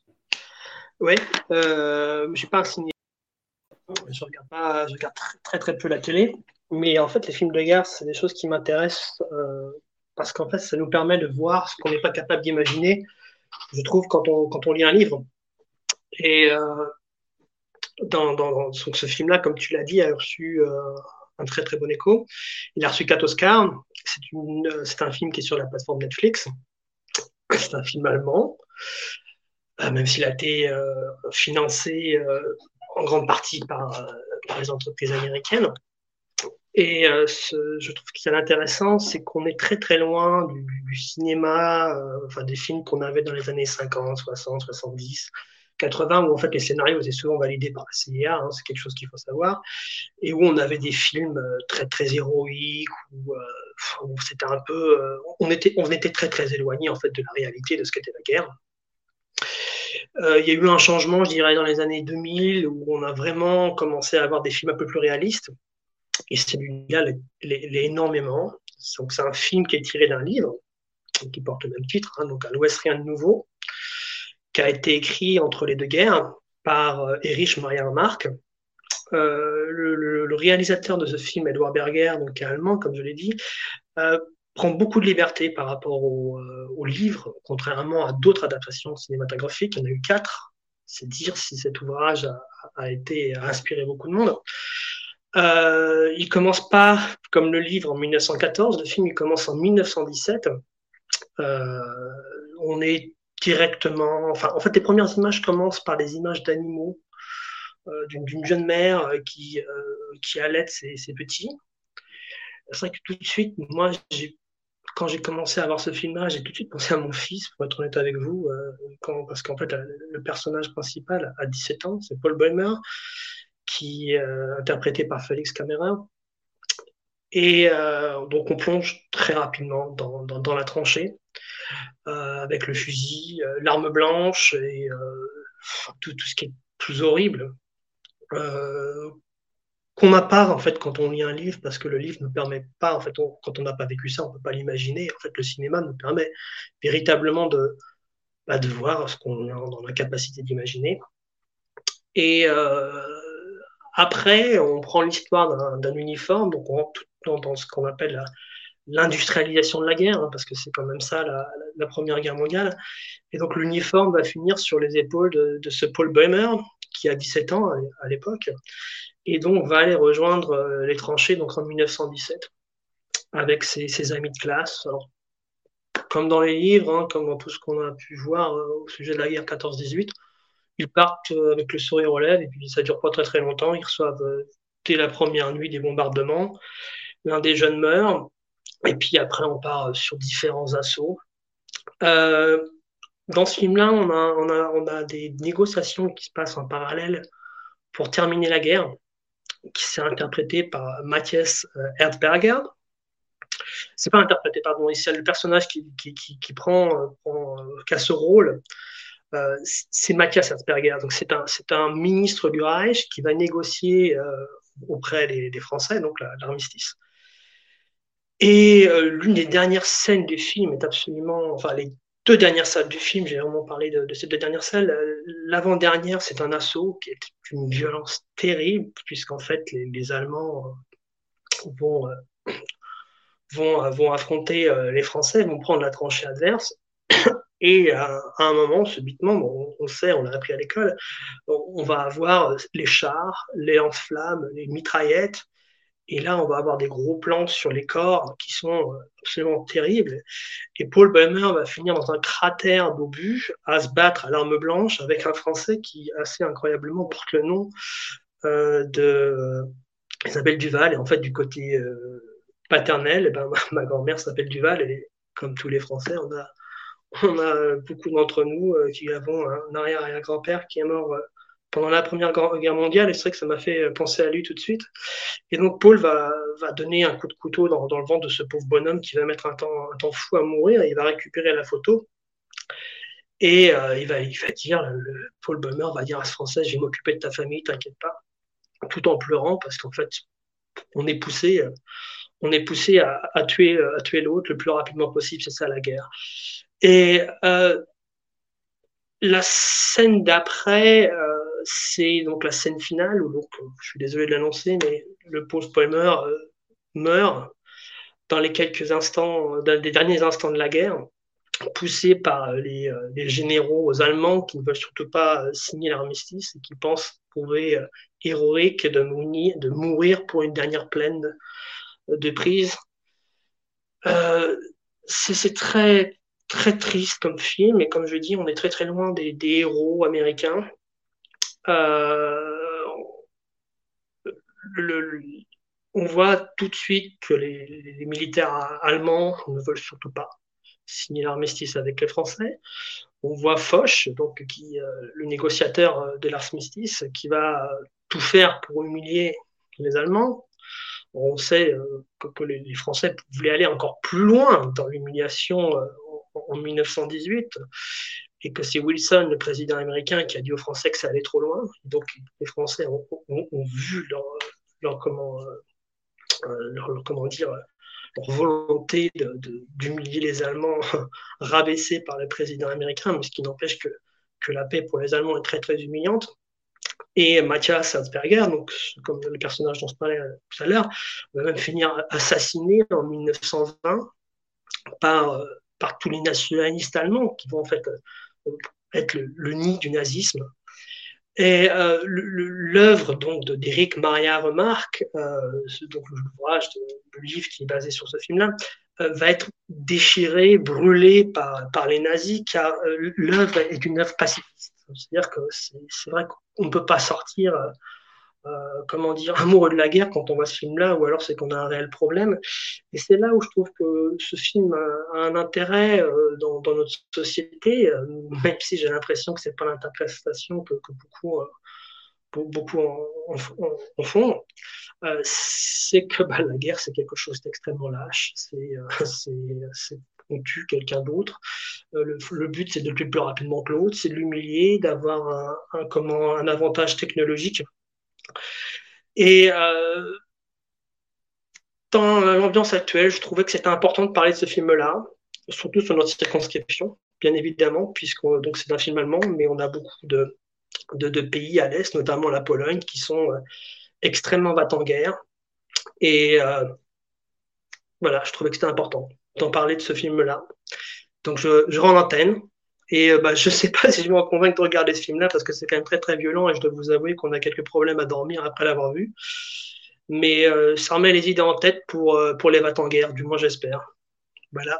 Oui, euh, je suis pas cinéaste. Je regarde, très, très, peu la télé. Mais en fait, les films de guerre, c'est des choses qui m'intéressent euh, parce qu'en fait, ça nous permet de voir ce qu'on n'est pas capable d'imaginer, je trouve, quand on, quand on lit un livre. Et euh, ce film-là, comme tu l'as dit, a reçu un très très bon écho. Il a reçu 4 Oscars. C'est un film qui est sur la plateforme Netflix. C'est un film allemand. Euh, même s'il a été euh, financé euh, en grande partie par, les entreprises américaines. Et je trouve qu'il y a intéressant, c'est qu'on est très très loin du, cinéma, enfin des films qu'on avait dans les années 50, 60, 70, 80, où en fait les scénarios étaient souvent validés par la CIA, hein, c'est quelque chose qu'il faut savoir, et où on avait des films très très héroïques, où, c'était un peu, on était on était très très éloigné en fait de la réalité de ce qu'était la guerre. Euh, il y a eu un changement, je dirais, dans les années 2000, où on a vraiment commencé à avoir des films un peu plus réalistes. Et celui-là l'est énormément. Donc, c'est un film qui est tiré d'un livre, qui porte le même titre, hein, donc À l'Ouest, rien de nouveau, qui a été écrit entre les deux guerres par euh, Erich Maria Remarque. Euh, le, réalisateur de ce film, Edouard Berger, donc qui est allemand, comme je l'ai dit, prend beaucoup de liberté par rapport au, euh, livre, contrairement à d'autres adaptations cinématographiques. Il y en a eu quatre. C'est dire si cet ouvrage a, été a inspiré beaucoup de monde. Euh, il commence pas comme le livre en 1914, le film il commence en 1917. Euh, on est directement, enfin en fait les premières images commencent par des images d'animaux, euh, d'une jeune mère qui, qui allait ses, ses petits. C'est vrai que tout de suite, moi j'ai quand j'ai commencé à voir ce film-là, j'ai tout de suite pensé à mon fils, pour être honnête avec vous, euh, parce qu'en fait, le personnage principal a 17 ans, c'est Paul Bäumer, qui est euh, interprété par Félix Camera. Et euh, donc, on plonge très rapidement dans, la tranchée, avec le fusil, l'arme blanche et tout, ce qui est plus horrible qu'on n'a pas en fait quand on lit un livre parce que le livre ne permet pas en fait quand on n'a pas vécu ça on peut pas l'imaginer en fait le cinéma nous permet véritablement de bah, de voir ce qu'on a dans la capacité d'imaginer. Et euh, après on prend l'histoire d'un uniforme donc on rentre dans, dans ce qu'on appelle l'industrialisation de la guerre hein, parce que c'est quand même ça la, première guerre mondiale. Et donc l'uniforme va finir sur les épaules de, ce Paul Bäumer qui a 17 ans à l'époque et donc va aller rejoindre euh, les tranchées donc en 1917 avec ses, amis de classe. comme dans les livres, hein, comme dans tout ce qu'on a pu voir euh, au sujet de la guerre 14-18, ils partent euh, avec le sourire aux lèvres et puis ça dure pas très très longtemps. Ils reçoivent dès la première nuit des bombardements. L'un des jeunes meurt et puis après on part sur différents assauts. dans ce film-là, on a, des négociations qui se passent en parallèle pour terminer la guerre qui s'est interprété par Matthias euh, Erdberger. C'est pas interprété, pardon, ici le personnage qui, qui, qui, prend, euh, prend euh, ce rôle, c'est Matthias Erdberger. Donc c'est un, c'est un ministre du Reich qui va négocier auprès des, Français, donc l'armistice. Et l'une des dernières scènes du film est absolument, enfin les deux dernières salles du film, j'ai vraiment parlé de, ces deux dernières salles. L'avant-dernière, c'est un assaut qui est une violence terrible, puisqu'en fait, les, Allemands euh, vont, euh, vont, euh, vont affronter les Français, vont prendre la tranchée adverse. Et à, un moment, subitement, on, on, sait, on l'a appris à l'école, on va avoir les chars, les lance-flammes, les mitraillettes, et là, on va avoir des gros plans sur les corps qui sont euh, absolument terribles. Et Paul Bäumer va finir dans un cratère d'obus à se battre à l'arme blanche avec un Français qui, assez incroyablement, porte le nom euh, de euh, Isabelle Duval. Et en fait, du côté paternel, eh ben, ma grand-mère s'appelle Duval. Et comme tous les Français, on a, on a beaucoup d'entre nous qui avons un arrière-arrière-grand-père qui est mort pendant la Première Guerre mondiale, et c'est vrai que ça m'a fait penser à lui tout de suite. Et donc Paul va, va donner un coup de couteau dans, le ventre de ce pauvre bonhomme qui va mettre un temps, un temps fou à mourir, et il va récupérer la photo. Et euh, il, va, il va dire, Paul Bummer va dire à ce Français, je vais m'occuper de ta famille, t'inquiète pas. tout en pleurant parce qu'en fait, on est poussé, on est poussé à, tuer, à tuer l'autre le plus rapidement possible. C'est ça la guerre. Et la scène d'après, c'est donc la scène finale où donc, je suis désolé de l'annoncer, mais le pauvre Palmer meurt dans les quelques instants, dans les derniers instants de la guerre, poussé par les, euh, généraux allemands qui ne veulent surtout pas euh, signer l'armistice et qui pensent trouver euh, héroïque de mourir, de mourir pour une dernière plaine de, prise. c'est très très triste comme film et comme je dis, on est très très loin des héros américains. Le, on voit tout de suite que les, militaires allemands ne veulent surtout pas signer l'armistice avec les Français. On voit Foch, donc qui, euh, le négociateur euh, de l'armistice, qui va tout faire pour humilier les Allemands. On sait euh, que, les, Français voulaient aller encore plus loin dans l'humiliation en, 1918 et que c'est Wilson, le président américain, qui a dit aux Français que ça allait trop loin. Donc les Français ont, vu comment, euh, leur, comment dire, leur volonté d'humilier les Allemands rabaissés par le président américain, mais ce qui n'empêche que, que la paix pour les Allemands est très très humiliante. Et Matthias Herzberger, donc, comme le personnage dont je parlais euh, tout à l'heure, va même finir assassiné en 1920 par, euh, par tous les nationalistes allemands qui vont en fait être le, nid du nazisme et euh, l'œuvre donc d'Éric Maria Remarque, euh, donc l'ouvrage, le livre qui est basé sur ce film-là, euh, va être déchiré, brûlé par, par les nazis, car euh, l'œuvre est une œuvre pacifiste. C'est-à-dire que c'est vrai qu'on ne peut pas sortir comment dire, amoureux de la guerre quand on voit ce film-là, ou alors c'est qu'on a un réel problème. Et c'est là où je trouve que ce film a un intérêt euh, dans, notre société, euh, même si j'ai l'impression que c'est pas l'interprétation que, beaucoup, beaucoup en, font. c'est que bah, la guerre, c'est quelque chose d'extrêmement lâche. C'est on tue quelqu'un d'autre. le, but, c'est de le tuer plus rapidement que l'autre, c'est de l'humilier, d'avoir un, un avantage technologique et euh, dans l'ambiance actuelle, je trouvais que c'était important de parler de ce film-là, surtout sur notre circonscription, bien évidemment, puisque c'est un film allemand, mais on a beaucoup de, de, pays à l'est, notamment la Pologne, qui sont euh, extrêmement bat en guerre. Et euh, voilà, je trouvais que c'était important d'en parler de ce film-là. Donc je rends l'antenne et euh, bah, je ne sais pas si je vais me convaincre de regarder ce film-là parce que c'est quand même très très violent et je dois vous avouer qu'on a quelques problèmes à dormir après l'avoir vu. Mais euh, ça remet les idées en tête pour, euh, pour les vats en guerre, du moins j'espère. Voilà.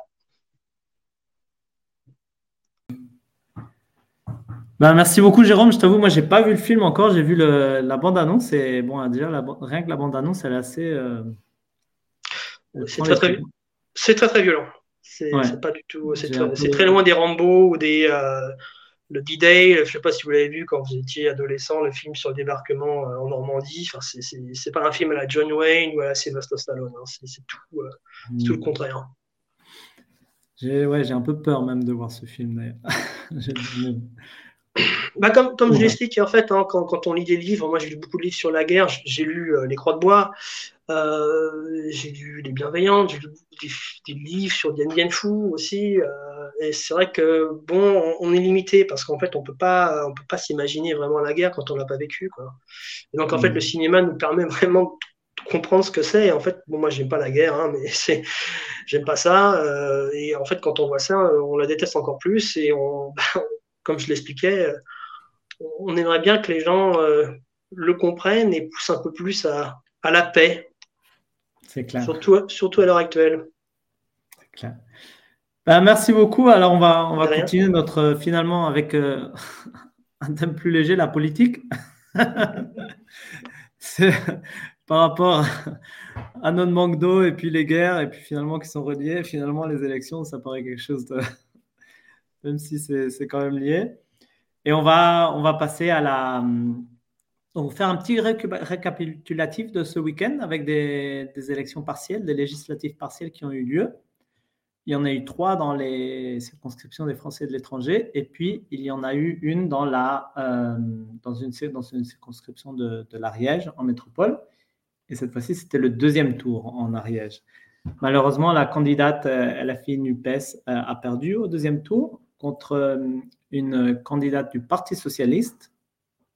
Ben, merci beaucoup Jérôme, je t'avoue, moi j'ai pas vu le film encore, j'ai vu la bande-annonce et bon, déjà rien que la bande-annonce elle est assez... c'est très, très, très violent. C'est pas du tout. C'est très, loin des Rambo ou des. Euh, le D-Day, je sais pas si vous l'avez vu quand vous étiez adolescent, le film sur le débarquement euh, en Normandie. Enfin, c'est pas un film à la John Wayne ou à la Sylvester Stallone. Hein. C'est tout, euh, tout, le hmm. contraire. J'ai ouais, un peu peur même de voir ce film d'ailleurs. bah comme, comme je l'explique, en fait, hein, quand, quand, on lit des livres, moi j'ai lu beaucoup de livres sur la guerre, j'ai lu Les Croix de Bois, euh, j'ai lu Les Bienveillantes, j'ai lu des, livres sur Dien Bien Phu aussi. Euh, et c'est vrai que bon, on, est limité parce qu'en fait, on peut pas, on peut pas s'imaginer vraiment la guerre quand on l'a pas vécu. Quoi. Et donc en fait, mm. le cinéma nous permet vraiment de comprendre ce que c'est. En fait, bon, moi, j'aime pas la guerre, hein, mais c'est, j'aime pas ça. Euh, et en fait, quand on voit ça, on la déteste encore plus. Et on, comme je l'expliquais, on aimerait bien que les gens le comprennent et poussent un peu plus à, à la paix, c'est clair. Surtout, surtout à l'heure actuelle. C'est clair. Ben, merci beaucoup. Alors, on va, on va continuer notre, finalement, avec euh, un thème plus léger, la politique. C'est par rapport à notre manque d'eau et puis les guerres, et puis finalement qui sont reliées. Finalement, les élections, ça paraît quelque chose de. Même si c'est quand même lié. Et on va, on va passer à la, on va faire un petit récapitulatif de ce week-end avec des, élections partielles, des législatives partielles qui ont eu lieu. il y en a eu trois dans les circonscriptions des Français de l'étranger, et puis il y en a eu une dans, la, euh, dans, une, dans une circonscription de, de l'Ariège en métropole. Et cette fois-ci, c'était le deuxième tour en Ariège. Malheureusement, la candidate euh, LFI NUPES euh, a perdu au deuxième tour contre une candidate du Parti socialiste,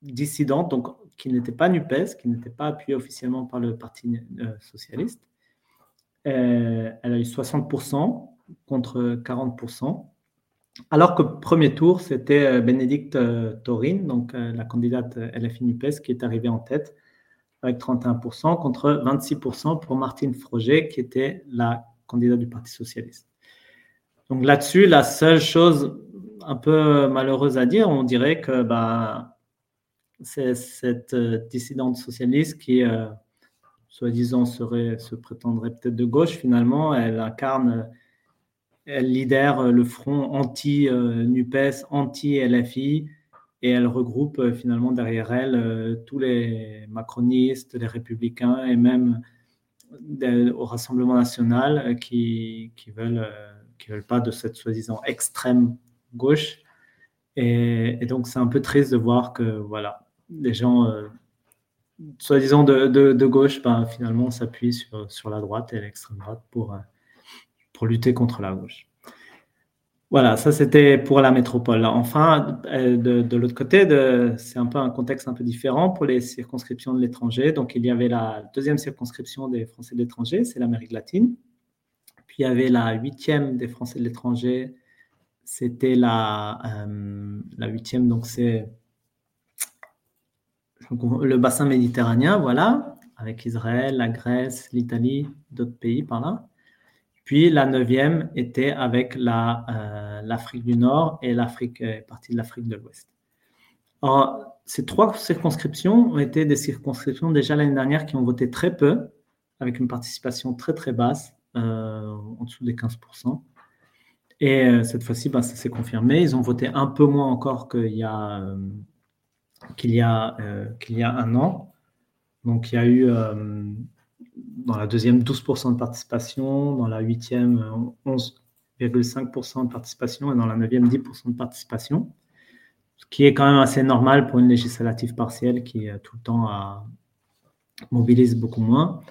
dissidente, donc qui n'était pas NUPES, qui n'était pas appuyée officiellement par le Parti socialiste. elle a eu 60% contre 40%. Alors que premier tour, c'était euh, Bénédicte euh, Taurine, donc euh, la candidate LFI NUPES, qui est arrivée en tête avec 31% contre 26% pour Martine Froger, qui était la candidate du Parti socialiste. Donc là-dessus, la seule chose un peu malheureuse à dire, on dirait que bah, c'est cette dissidente socialiste qui, soi-disant, serait, se prétendrait peut-être de gauche, finalement, elle incarne elle lidère euh, le front anti-NUPES, anti-LFI, et elle regroupe euh, finalement derrière elle euh, tous les macronistes, les républicains et même au Rassemblement national qui veulent, qui veulent pas de cette soi-disant extrême gauche. Et, donc c'est un peu triste de voir que voilà, les gens soi-disant de, de, gauche ben, finalement s'appuient sur, sur la droite et l'extrême droite pour pour lutter contre la gauche. Voilà, ça c'était pour la métropole. Enfin, euh, de, l'autre côté, c'est un peu un contexte un peu différent pour les circonscriptions de l'étranger. Donc, il y avait la deuxième circonscription des Français de l'étranger, c'est l'Amérique latine. Puis il y avait la huitième des Français de l'étranger, c'était la, euh, la huitième, donc c'est le bassin méditerranéen, voilà, avec Israël, la Grèce, l'Italie, d'autres pays par là. Puis la neuvième était avec euh, l'Afrique du Nord et l'Afrique, euh, partie de l'Afrique de l'Ouest. ces trois circonscriptions ont été des circonscriptions déjà l'année dernière qui ont voté très peu, avec une participation très très basse, en dessous des 15%. Et cette fois-ci, ben, ça s'est confirmé. Ils ont voté un peu moins encore qu'il y a, qu'il y a, qu'il y a un an. Donc il y a eu dans la deuxième 12% de participation, dans la huitième 11,5% de participation et dans la neuvième 10% de participation, ce qui est quand même assez normal pour une législative partielle qui tout le temps mobilise beaucoup moins.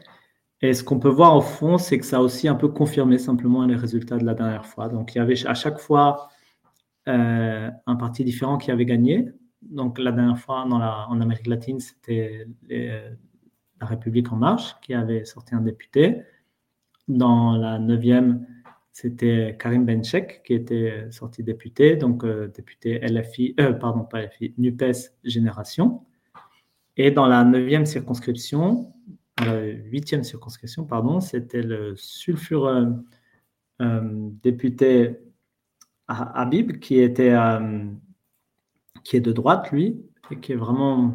Et ce qu'on peut voir au fond, c'est que ça a aussi un peu confirmé simplement les résultats de la dernière fois. Donc il y avait à chaque fois euh, un parti différent qui avait gagné. Donc la dernière fois en Amérique latine, c'était la République en marche, qui avait sorti un député. Dans la neuvième, c'était Karim Benchek, qui était sorti député, donc euh, député LFI, euh, pardon, pas LFI, NUPES Génération. Et dans la neuvième circonscription, huitième circonscription, pardon, c'était le sulfureux euh, député Habib, qui était qui est de droite, lui, et qui est vraiment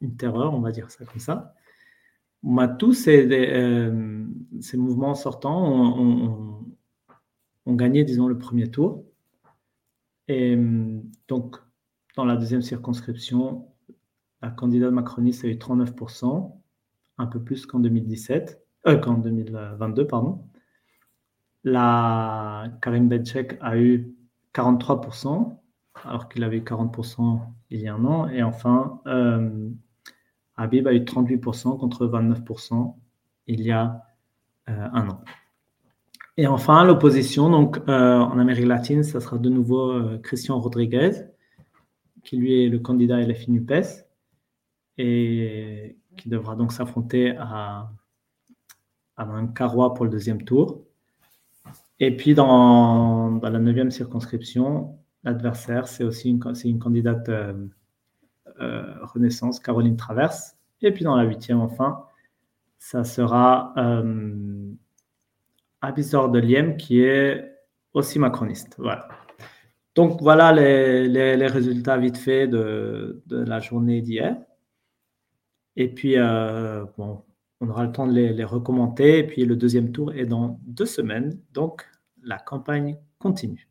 une terreur, on va dire ça comme ça. Tous ces, euh, mouvements sortants ont, gagné, disons, le premier tour. Et donc, dans la deuxième circonscription, la candidate macroniste a eu 39%, un peu plus qu'en 2017, euh, qu'en 2022, pardon. La Karim Benchek a eu 43%, alors qu'il avait eu 40% il y a un an. Et enfin, euh, Habib a eu 38% contre 29% il y a euh, un an. Et enfin, l'opposition, donc en Amérique latine, ça sera de nouveau Christian Rodriguez, qui lui est le candidat LFI NUPES, et qui devra donc s'affronter à, à Mme Carrois pour le deuxième tour. Et puis dans, la neuvième circonscription, l'adversaire, c'est aussi une, candidate euh, Renaissance, Caroline Traverse. Et puis dans la huitième, enfin, ça sera euh, Abisor de Liem qui est aussi macroniste. Voilà. Donc voilà les, résultats vite faits de la journée d'hier. Et puis, euh, bon, on aura le temps de les, les. Et puis le deuxième tour est dans deux semaines. Donc la campagne continue.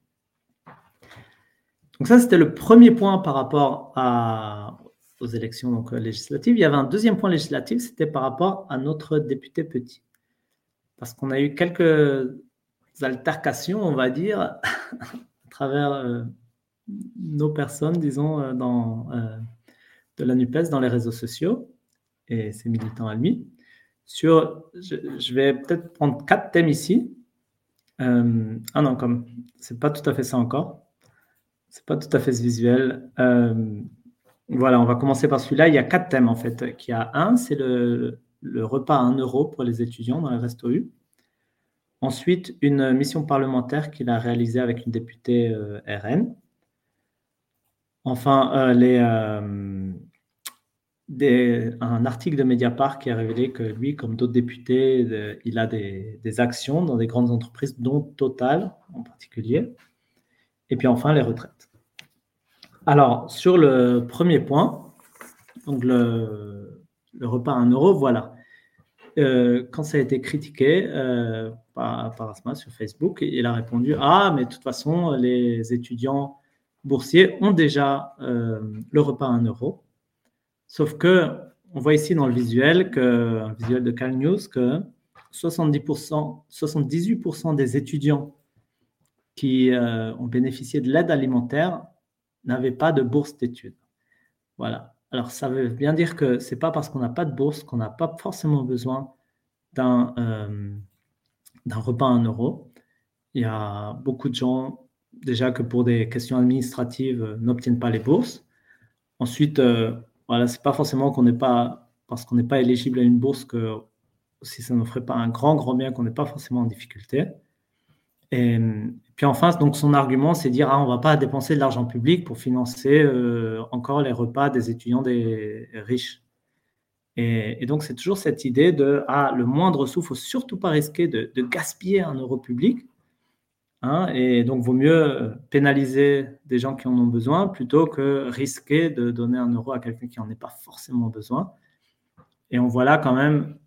Donc ça, c'était le premier point par rapport à, aux élections euh, législatives. Il y avait un deuxième point législatif, c'était par rapport à notre député petit. Parce qu'on a eu quelques altercations, on va dire, à travers nos personnes, disons, dans, de la NUPES dans les réseaux sociaux et ses militants à. Sur, je, vais peut-être prendre quatre thèmes ici. ah non, comme c'est pas tout à fait ça encore. C'est pas tout à fait ce visuel. Voilà, on va commencer par celui-là. Il y a quatre thèmes en fait. Il y a un, c'est le, repas à 1 euro pour les étudiants dans les restos U. Ensuite, une mission parlementaire qu'il a réalisée avec une députée euh, RN. Enfin, euh, les, un article de Mediapart qui a révélé que lui, comme d'autres députés, il a des, actions dans des grandes entreprises, dont Total en particulier. Et puis enfin, les retraites. Alors, sur le premier point, donc le, repas à 1 euro, voilà. Euh, quand ça a été critiqué euh, par, par, Asma sur Facebook, il a répondu Ah, mais de toute façon, les étudiants boursiers ont déjà euh, le repas à 1 euro. Sauf que, on voit ici dans le visuel, visuel de Cal News, que 70%, 78% des étudiants qui ont bénéficié de l'aide alimentaire n'avaient pas de bourse d'études. Voilà. Alors, ça veut bien dire que ce n'est pas parce qu'on n'a pas de bourse qu'on n'a pas forcément besoin d'un euh, repas à un euro. Il y a beaucoup de gens, déjà que pour des questions administratives, euh, n'obtiennent pas les bourses. Ensuite, euh, voilà, ce n'est pas forcément qu'on n'est pas, parce qu'on n'est pas éligible à une bourse que si ça ne ferait pas un grand, grand bien qu'on n'est pas forcément en difficulté. Et, puis enfin, donc son argument, c'est dire ah, on ne va pas dépenser de l'argent public pour financer euh, encore les repas des étudiants des riches. Et, donc c'est toujours cette idée de ah, le moindre sou, il faut surtout pas risquer de, gaspiller un euro public. Hein, et donc vaut mieux pénaliser des gens qui en ont besoin plutôt que risquer de donner un euro à quelqu'un qui n'en ait pas forcément besoin. Et on voit là quand même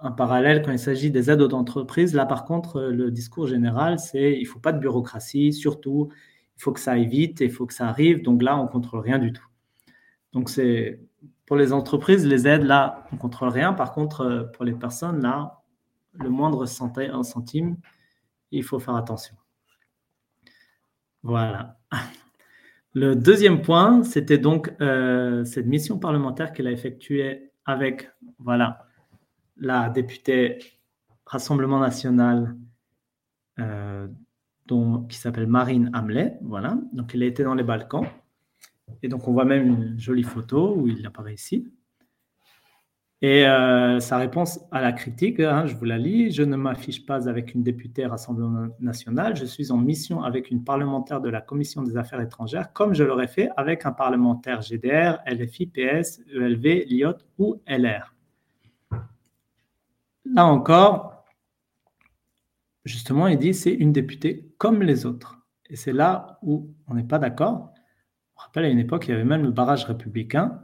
un parallèle quand il s'agit des aides aux entreprises. Là, par contre, le discours général, c'est il ne faut pas de bureaucratie, surtout, il faut que ça aille vite, il faut que ça arrive. Donc là, on ne contrôle rien du tout. Donc, c'est pour les entreprises, les aides, là, on ne contrôle rien. Par contre, euh, pour les personnes, là, le moindre centime, il faut faire attention. Voilà. Le deuxième point, c'était donc euh, cette mission parlementaire qu'elle a effectuée avec, voilà, la députée Rassemblement national euh, dont, qui s'appelle Marine Hamlet. Voilà. Donc, elle été dans les Balkans. Et donc, on voit même une jolie photo où il apparaît ici. Et euh, sa réponse à la critique, hein, je vous la lis, je ne m'affiche pas avec une députée Rassemblement national, je suis en mission avec une parlementaire de la Commission des affaires étrangères, comme je l'aurais fait avec un parlementaire GDR, LFI, PS, ELV, LIOT ou LR. Là encore, justement, il dit c'est une députée comme les autres. Et c'est là où on n'est pas d'accord. On rappelle à une époque, il y avait même le barrage républicain.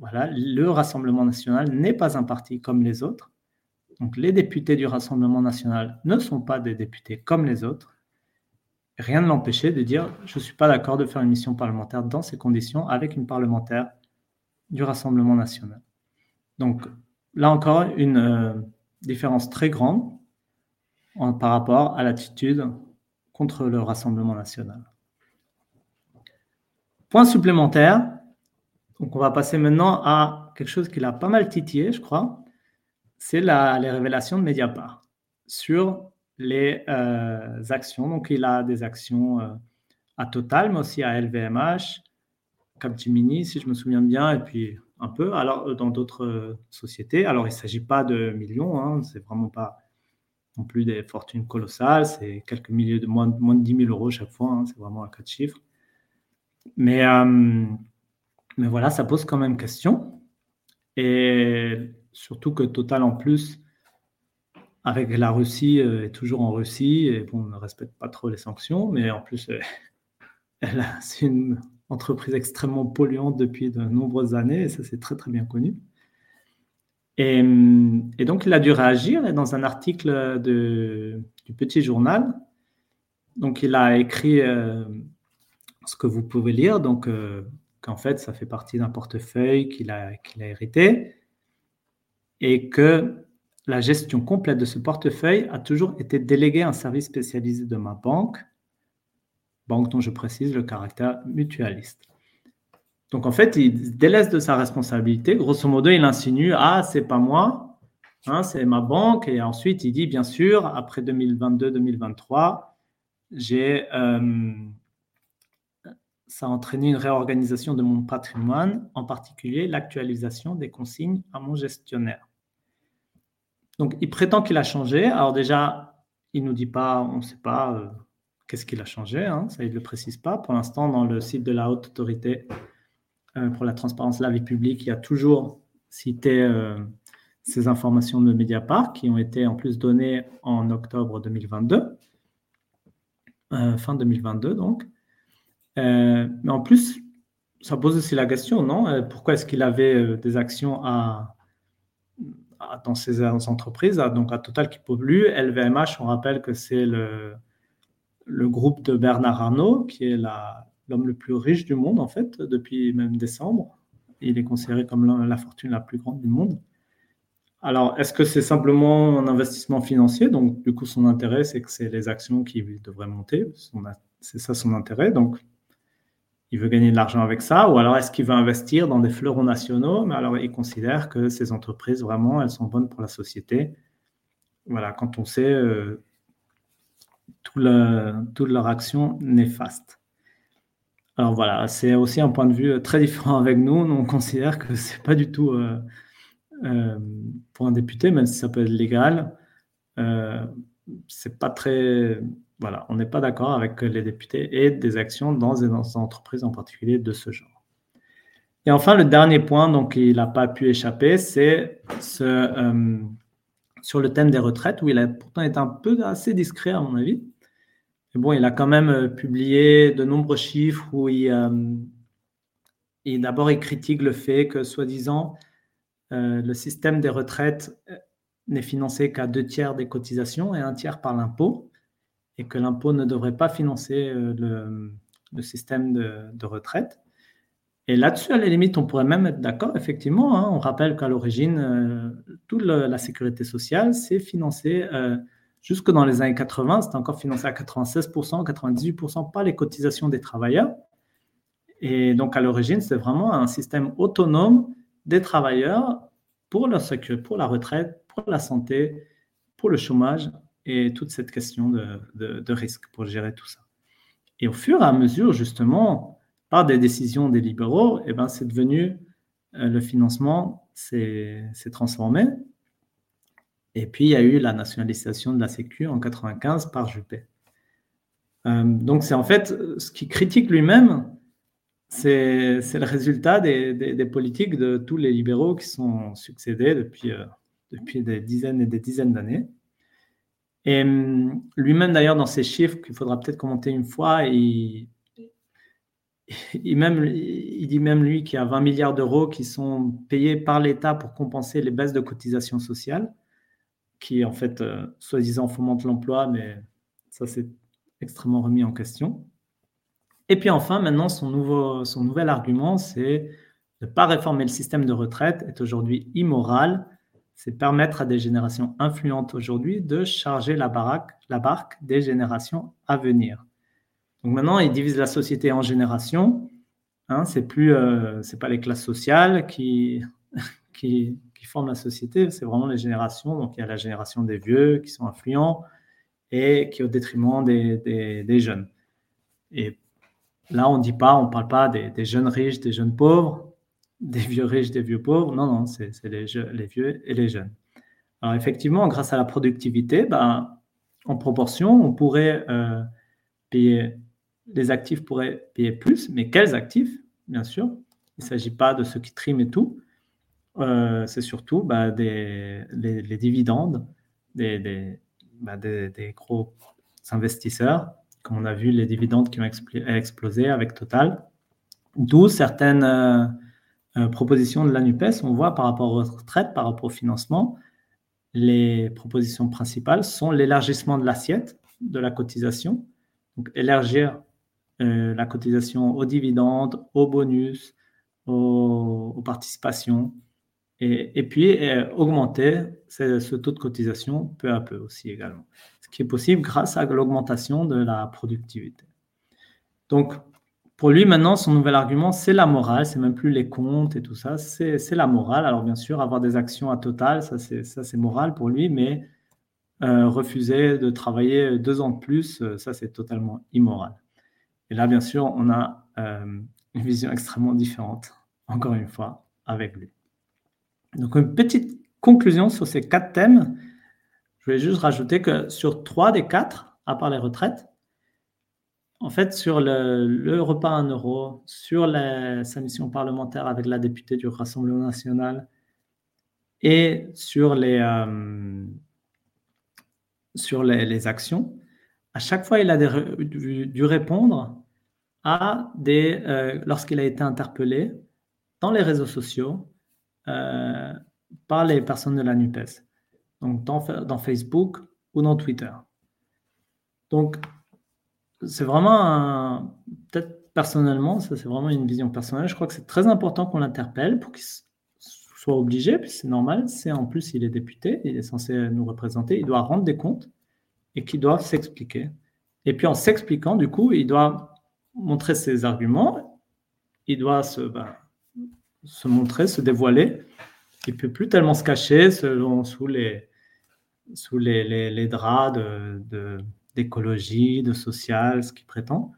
Voilà, le Rassemblement national n'est pas un parti comme les autres. Donc les députés du Rassemblement national ne sont pas des députés comme les autres. Rien ne l'empêchait de dire je ne suis pas d'accord de faire une mission parlementaire dans ces conditions avec une parlementaire du Rassemblement national. Donc là encore, une, euh, différence très grande par rapport à l'attitude contre le Rassemblement national. Point supplémentaire, donc on va passer maintenant à quelque chose qui l'a pas mal titillé, je crois, c'est les révélations de Mediapart sur les euh, actions. Donc il a des actions euh, à Total, mais aussi à LVMH, Capgemini, si je me souviens bien, et puis un peu, alors euh, dans d'autres sociétés. Alors, il ne s'agit pas de millions, hein, c'est vraiment pas non plus des fortunes colossales, c'est quelques milliers de moins, de 10 000 euros chaque fois, hein, c'est vraiment un cas de chiffre. Mais, mais voilà, ça pose quand même question. Et surtout que Total, en plus, avec la Russie, est toujours en Russie, et bon, on ne respecte pas trop les sanctions, mais en plus, c'est une entreprise extrêmement polluante depuis de nombreuses années, et ça c'est très très bien connu. Et, donc il a dû réagir dans un article de, du Petit Journal. Donc il a écrit euh, ce que vous pouvez lire, donc euh, qu'en fait ça fait partie d'un portefeuille qu'il a, hérité, et que la gestion complète de ce portefeuille a toujours été déléguée à un service spécialisé de ma banque, banque dont je précise le caractère mutualiste. Donc en fait, il délaisse de sa responsabilité. Grosso modo, il insinue Ah, c'est pas moi, hein, c'est ma banque. Et ensuite, il dit Bien sûr, après 2022-2023, j'ai, euh, ça a entraîné une réorganisation de mon patrimoine, en particulier l'actualisation des consignes à mon gestionnaire. Donc, il prétend qu'il a changé. Alors déjà, il ne nous dit pas, on ne sait pas euh, qu'est-ce qu'il a changé, hein, ça il ne le précise pas. Pour l'instant, dans le site de la Haute Autorité euh, pour la transparence de la vie publique, il y a toujours cité ces informations de Mediapart qui ont été en plus données en octobre 2022. Euh, fin 2022 donc. Euh, mais en plus, ça pose aussi la question, non? Euh, Pourquoi est-ce qu'il avait des actions dans ces entreprises Donc à Total qui pollue, LVMH, on rappelle que c'est le groupe de Bernard Arnault, qui est l'homme le plus riche du monde en fait, depuis même décembre. Il est considéré comme la fortune la plus grande du monde. Alors, est-ce que c'est simplement un investissement financier? Donc, du coup, son intérêt, c'est que c'est les actions qui devraient monter. C'est ça son intérêt. Donc, il veut gagner de l'argent avec ça. Ou alors, est-ce qu'il veut investir dans des fleurons nationaux? Mais alors, il considère que ces entreprises, vraiment, elles sont bonnes pour la société. Voilà, quand on sait euh, toute leur action néfaste. Alors voilà, c'est aussi un point de vue très différent avec nous. on considère que ce n'est pas du tout euh, euh, pour un député, même si ça peut être légal, euh, c'est pas très. Voilà, on n'est pas d'accord avec les députés et des actions dans des entreprises en particulier de ce genre. Et enfin, le dernier point, donc il n'a pas pu échapper, c'est ce, euh, sur le thème des retraites, où il a pourtant été un peu assez discret à mon avis. Mais bon, il a quand même publié de nombreux chiffres où il, il d'abord il critique le fait que, soi-disant, euh, le système des retraites euh, n'est financé qu'à deux tiers des cotisations et un tiers par l'impôt, et que l'impôt ne devrait pas financer euh, le, système de, retraite. Et là-dessus, à la limite, on pourrait même être d'accord, effectivement. Hein. on rappelle qu'à l'origine, toute la sécurité sociale, c'est financé jusque dans les années 80, c'est encore financé à 96%, 98% par les cotisations des travailleurs. Et donc, à l'origine, c'est vraiment un système autonome des travailleurs pour leur sécurité, pour la retraite, pour la santé, pour le chômage et toute cette question de, risque pour gérer tout ça. Et au fur et à mesure, justement, par des décisions des libéraux, eh ben, c'est devenu euh, le financement s'est transformé. Et puis, il y a eu la nationalisation de la Sécu en 95 par Juppé. Euh, donc, c'est en fait ce qui critique lui-même, c'est le résultat des, politiques de tous les libéraux qui sont succédés depuis, euh, depuis des dizaines et des dizaines d'années. Et hum, lui-même, d'ailleurs, dans ses chiffres, qu'il faudra peut-être commenter une fois, il, même, il dit même, lui, qu'il y a 20 milliards d'euros qui sont payés par l'État pour compenser les baisses de cotisations sociales, qui, en fait, euh, soi-disant, fomentent l'emploi, mais ça, c'est extrêmement remis en question. Et puis enfin, maintenant, son, nouveau, son nouvel argument, c'est ne pas réformer le système de retraite est aujourd'hui immoral. C'est permettre à des générations influentes aujourd'hui de charger la, baraque, la barque des générations à venir. Donc maintenant, il divise la société en générations. Hein, c'est plus, euh, c'est pas les classes sociales qui, qui, forment la société, c'est vraiment les générations. Donc il y a la génération des vieux qui sont influents et qui au détriment des, des, des jeunes. Et Là, on ne dit pas, on ne parle pas des, jeunes riches, des jeunes pauvres, des vieux riches, des vieux pauvres. Non, non, c'est les, vieux et les jeunes. Alors effectivement, grâce à la productivité, ben, en proportion, on pourrait euh, payer, les actifs pourraient payer plus, mais quels actifs, bien sûr Il ne s'agit pas de ceux qui triment et tout. Euh, c'est surtout ben, des, les, dividendes des, des, ben, des, gros investisseurs comme on a vu les dividendes qui ont explosé avec Total. D'où certaines euh, euh, propositions de la NUPES, on voit par rapport aux retraites, par rapport au financement, les propositions principales sont l'élargissement de l'assiette de la cotisation, donc élargir euh, la cotisation aux dividendes, aux bonus, aux, participations et, puis augmenter ce, taux de cotisation peu à peu aussi également. Ce qui est possible grâce à l'augmentation de la productivité. Donc, pour lui, maintenant, son nouvel argument, c'est la morale, c'est même plus les comptes et tout ça, c'est la morale. Alors, bien sûr, avoir des actions à total, ça c'est moral pour lui, mais euh, refuser de travailler deux ans de plus, euh, ça c'est totalement immoral. Et là, bien sûr, on a euh, une vision extrêmement différente, encore une fois, avec lui. Donc, une petite conclusion sur ces quatre thèmes. Je vais juste rajouter que sur trois des quatre, à part les retraites, en fait, sur le, repas à un euro, sur sa mission parlementaire avec la députée du Rassemblement national et sur les, euh, actions, à chaque fois, il a dû, répondre à des, euh, lorsqu'il a été interpellé dans les réseaux sociaux euh, par les personnes de la NUPES, donc dans, dans Facebook ou dans Twitter. Donc, c'est vraiment peut-être personnellement, ça c'est vraiment une vision personnelle. Je crois que c'est très important qu'on l'interpelle pour qu'il soit obligé, puis c'est normal. C'est en plus, il est député, il est censé nous représenter, il doit rendre des comptes et qu'il doit s'expliquer. Et puis en s'expliquant, du coup, il doit montrer ses arguments, il doit se, ben, se montrer, se dévoiler. Il peut plus tellement se cacher selon, sous les, sous les, les, draps de d'écologie, de social, ce qu'il prétend,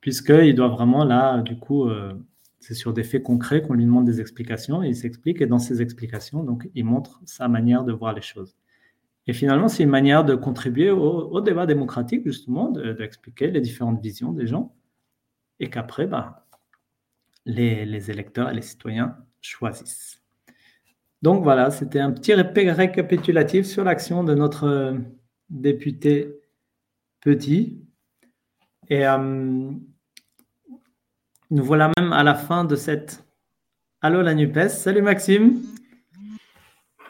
puisqu'il doit vraiment là, du coup, euh, c'est sur des faits concrets qu'on lui demande des explications, il s'explique, et dans ces explications, donc, il montre sa manière de voir les choses. Et finalement, c'est une manière de contribuer au, débat démocratique, justement, d'expliquer les différentes visions des gens, et qu'après, bah, les, les électeurs et les citoyens choisissent. Donc voilà, c'était un petit récapitulatif sur l'action de notre député petit. Et euh, nous voilà même à la fin de cette Allô la NUPES. Salut Maxime.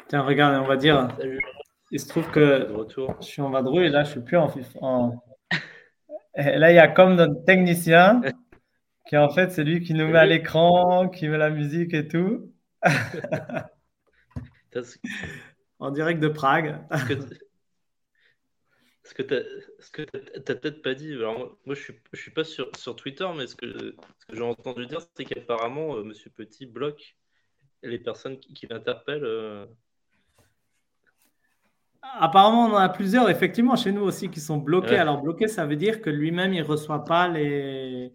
Tiens, regarde, on va dire. Il se trouve que je suis en vadrouille et là, je suis plus en. en... Et là, il y a comme notre technicien qui, en fait, c'est lui qui nous met à l'écran, qui met la musique et tout. en direct de Prague. Ce que tu n'as peut-être pas dit, alors moi, je suis, je suis pas sur, sur Twitter, mais ce que, ce que j'ai entendu dire, c'est qu'apparemment, euh, Monsieur Petit bloque les personnes qui, qui l'interpellent. Euh. Apparemment, on en a plusieurs, effectivement, chez nous aussi, qui sont bloqués. Alors, bloqué, ça veut dire que lui-même, il ne reçoit pas les.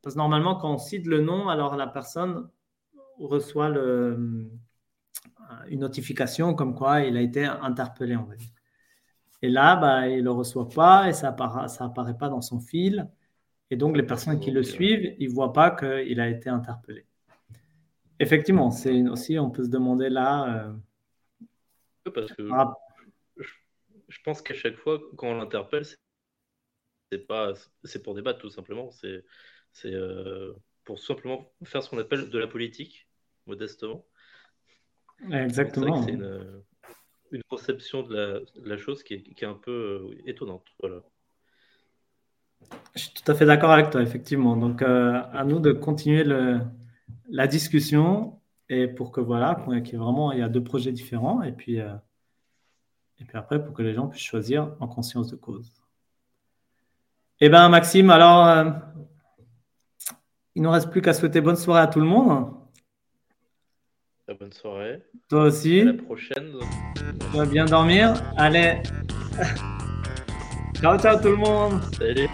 Parce que normalement, quand on cite le nom, alors la personne reçoit le... une notification comme quoi il a été interpellé, on va dire. Et là, bah, il ne le reçoit pas et ça apparaît, ça apparaît pas dans son fil. Et donc, les personnes qui le suivent, ils ne voient pas qu'il a été interpellé. Effectivement, c'est aussi, on peut se demander là. Euh, parce que je, pense qu'à chaque fois, quand on l'interpelle, c'est pas, c'est pour débattre tout simplement. C'est, c'est euh, pour simplement faire ce qu'on appelle de la politique, modestement. Exactement une conception de la, chose qui est, un peu euh, étonnante. Voilà. Je suis tout à fait d'accord avec toi, effectivement. Donc, euh, à nous de continuer le, la discussion et pour que voilà, qu'il y ait vraiment, il y a deux projets différents et puis, euh, et puis après pour que les gens puissent choisir en conscience de cause. Eh bien, Maxime, alors, il ne nous reste plus qu'à souhaiter bonne soirée à tout le monde bonne soirée. Toi aussi. À la prochaine. Tu vas bien dormir? Allez. ciao, ciao tout le monde. Salut.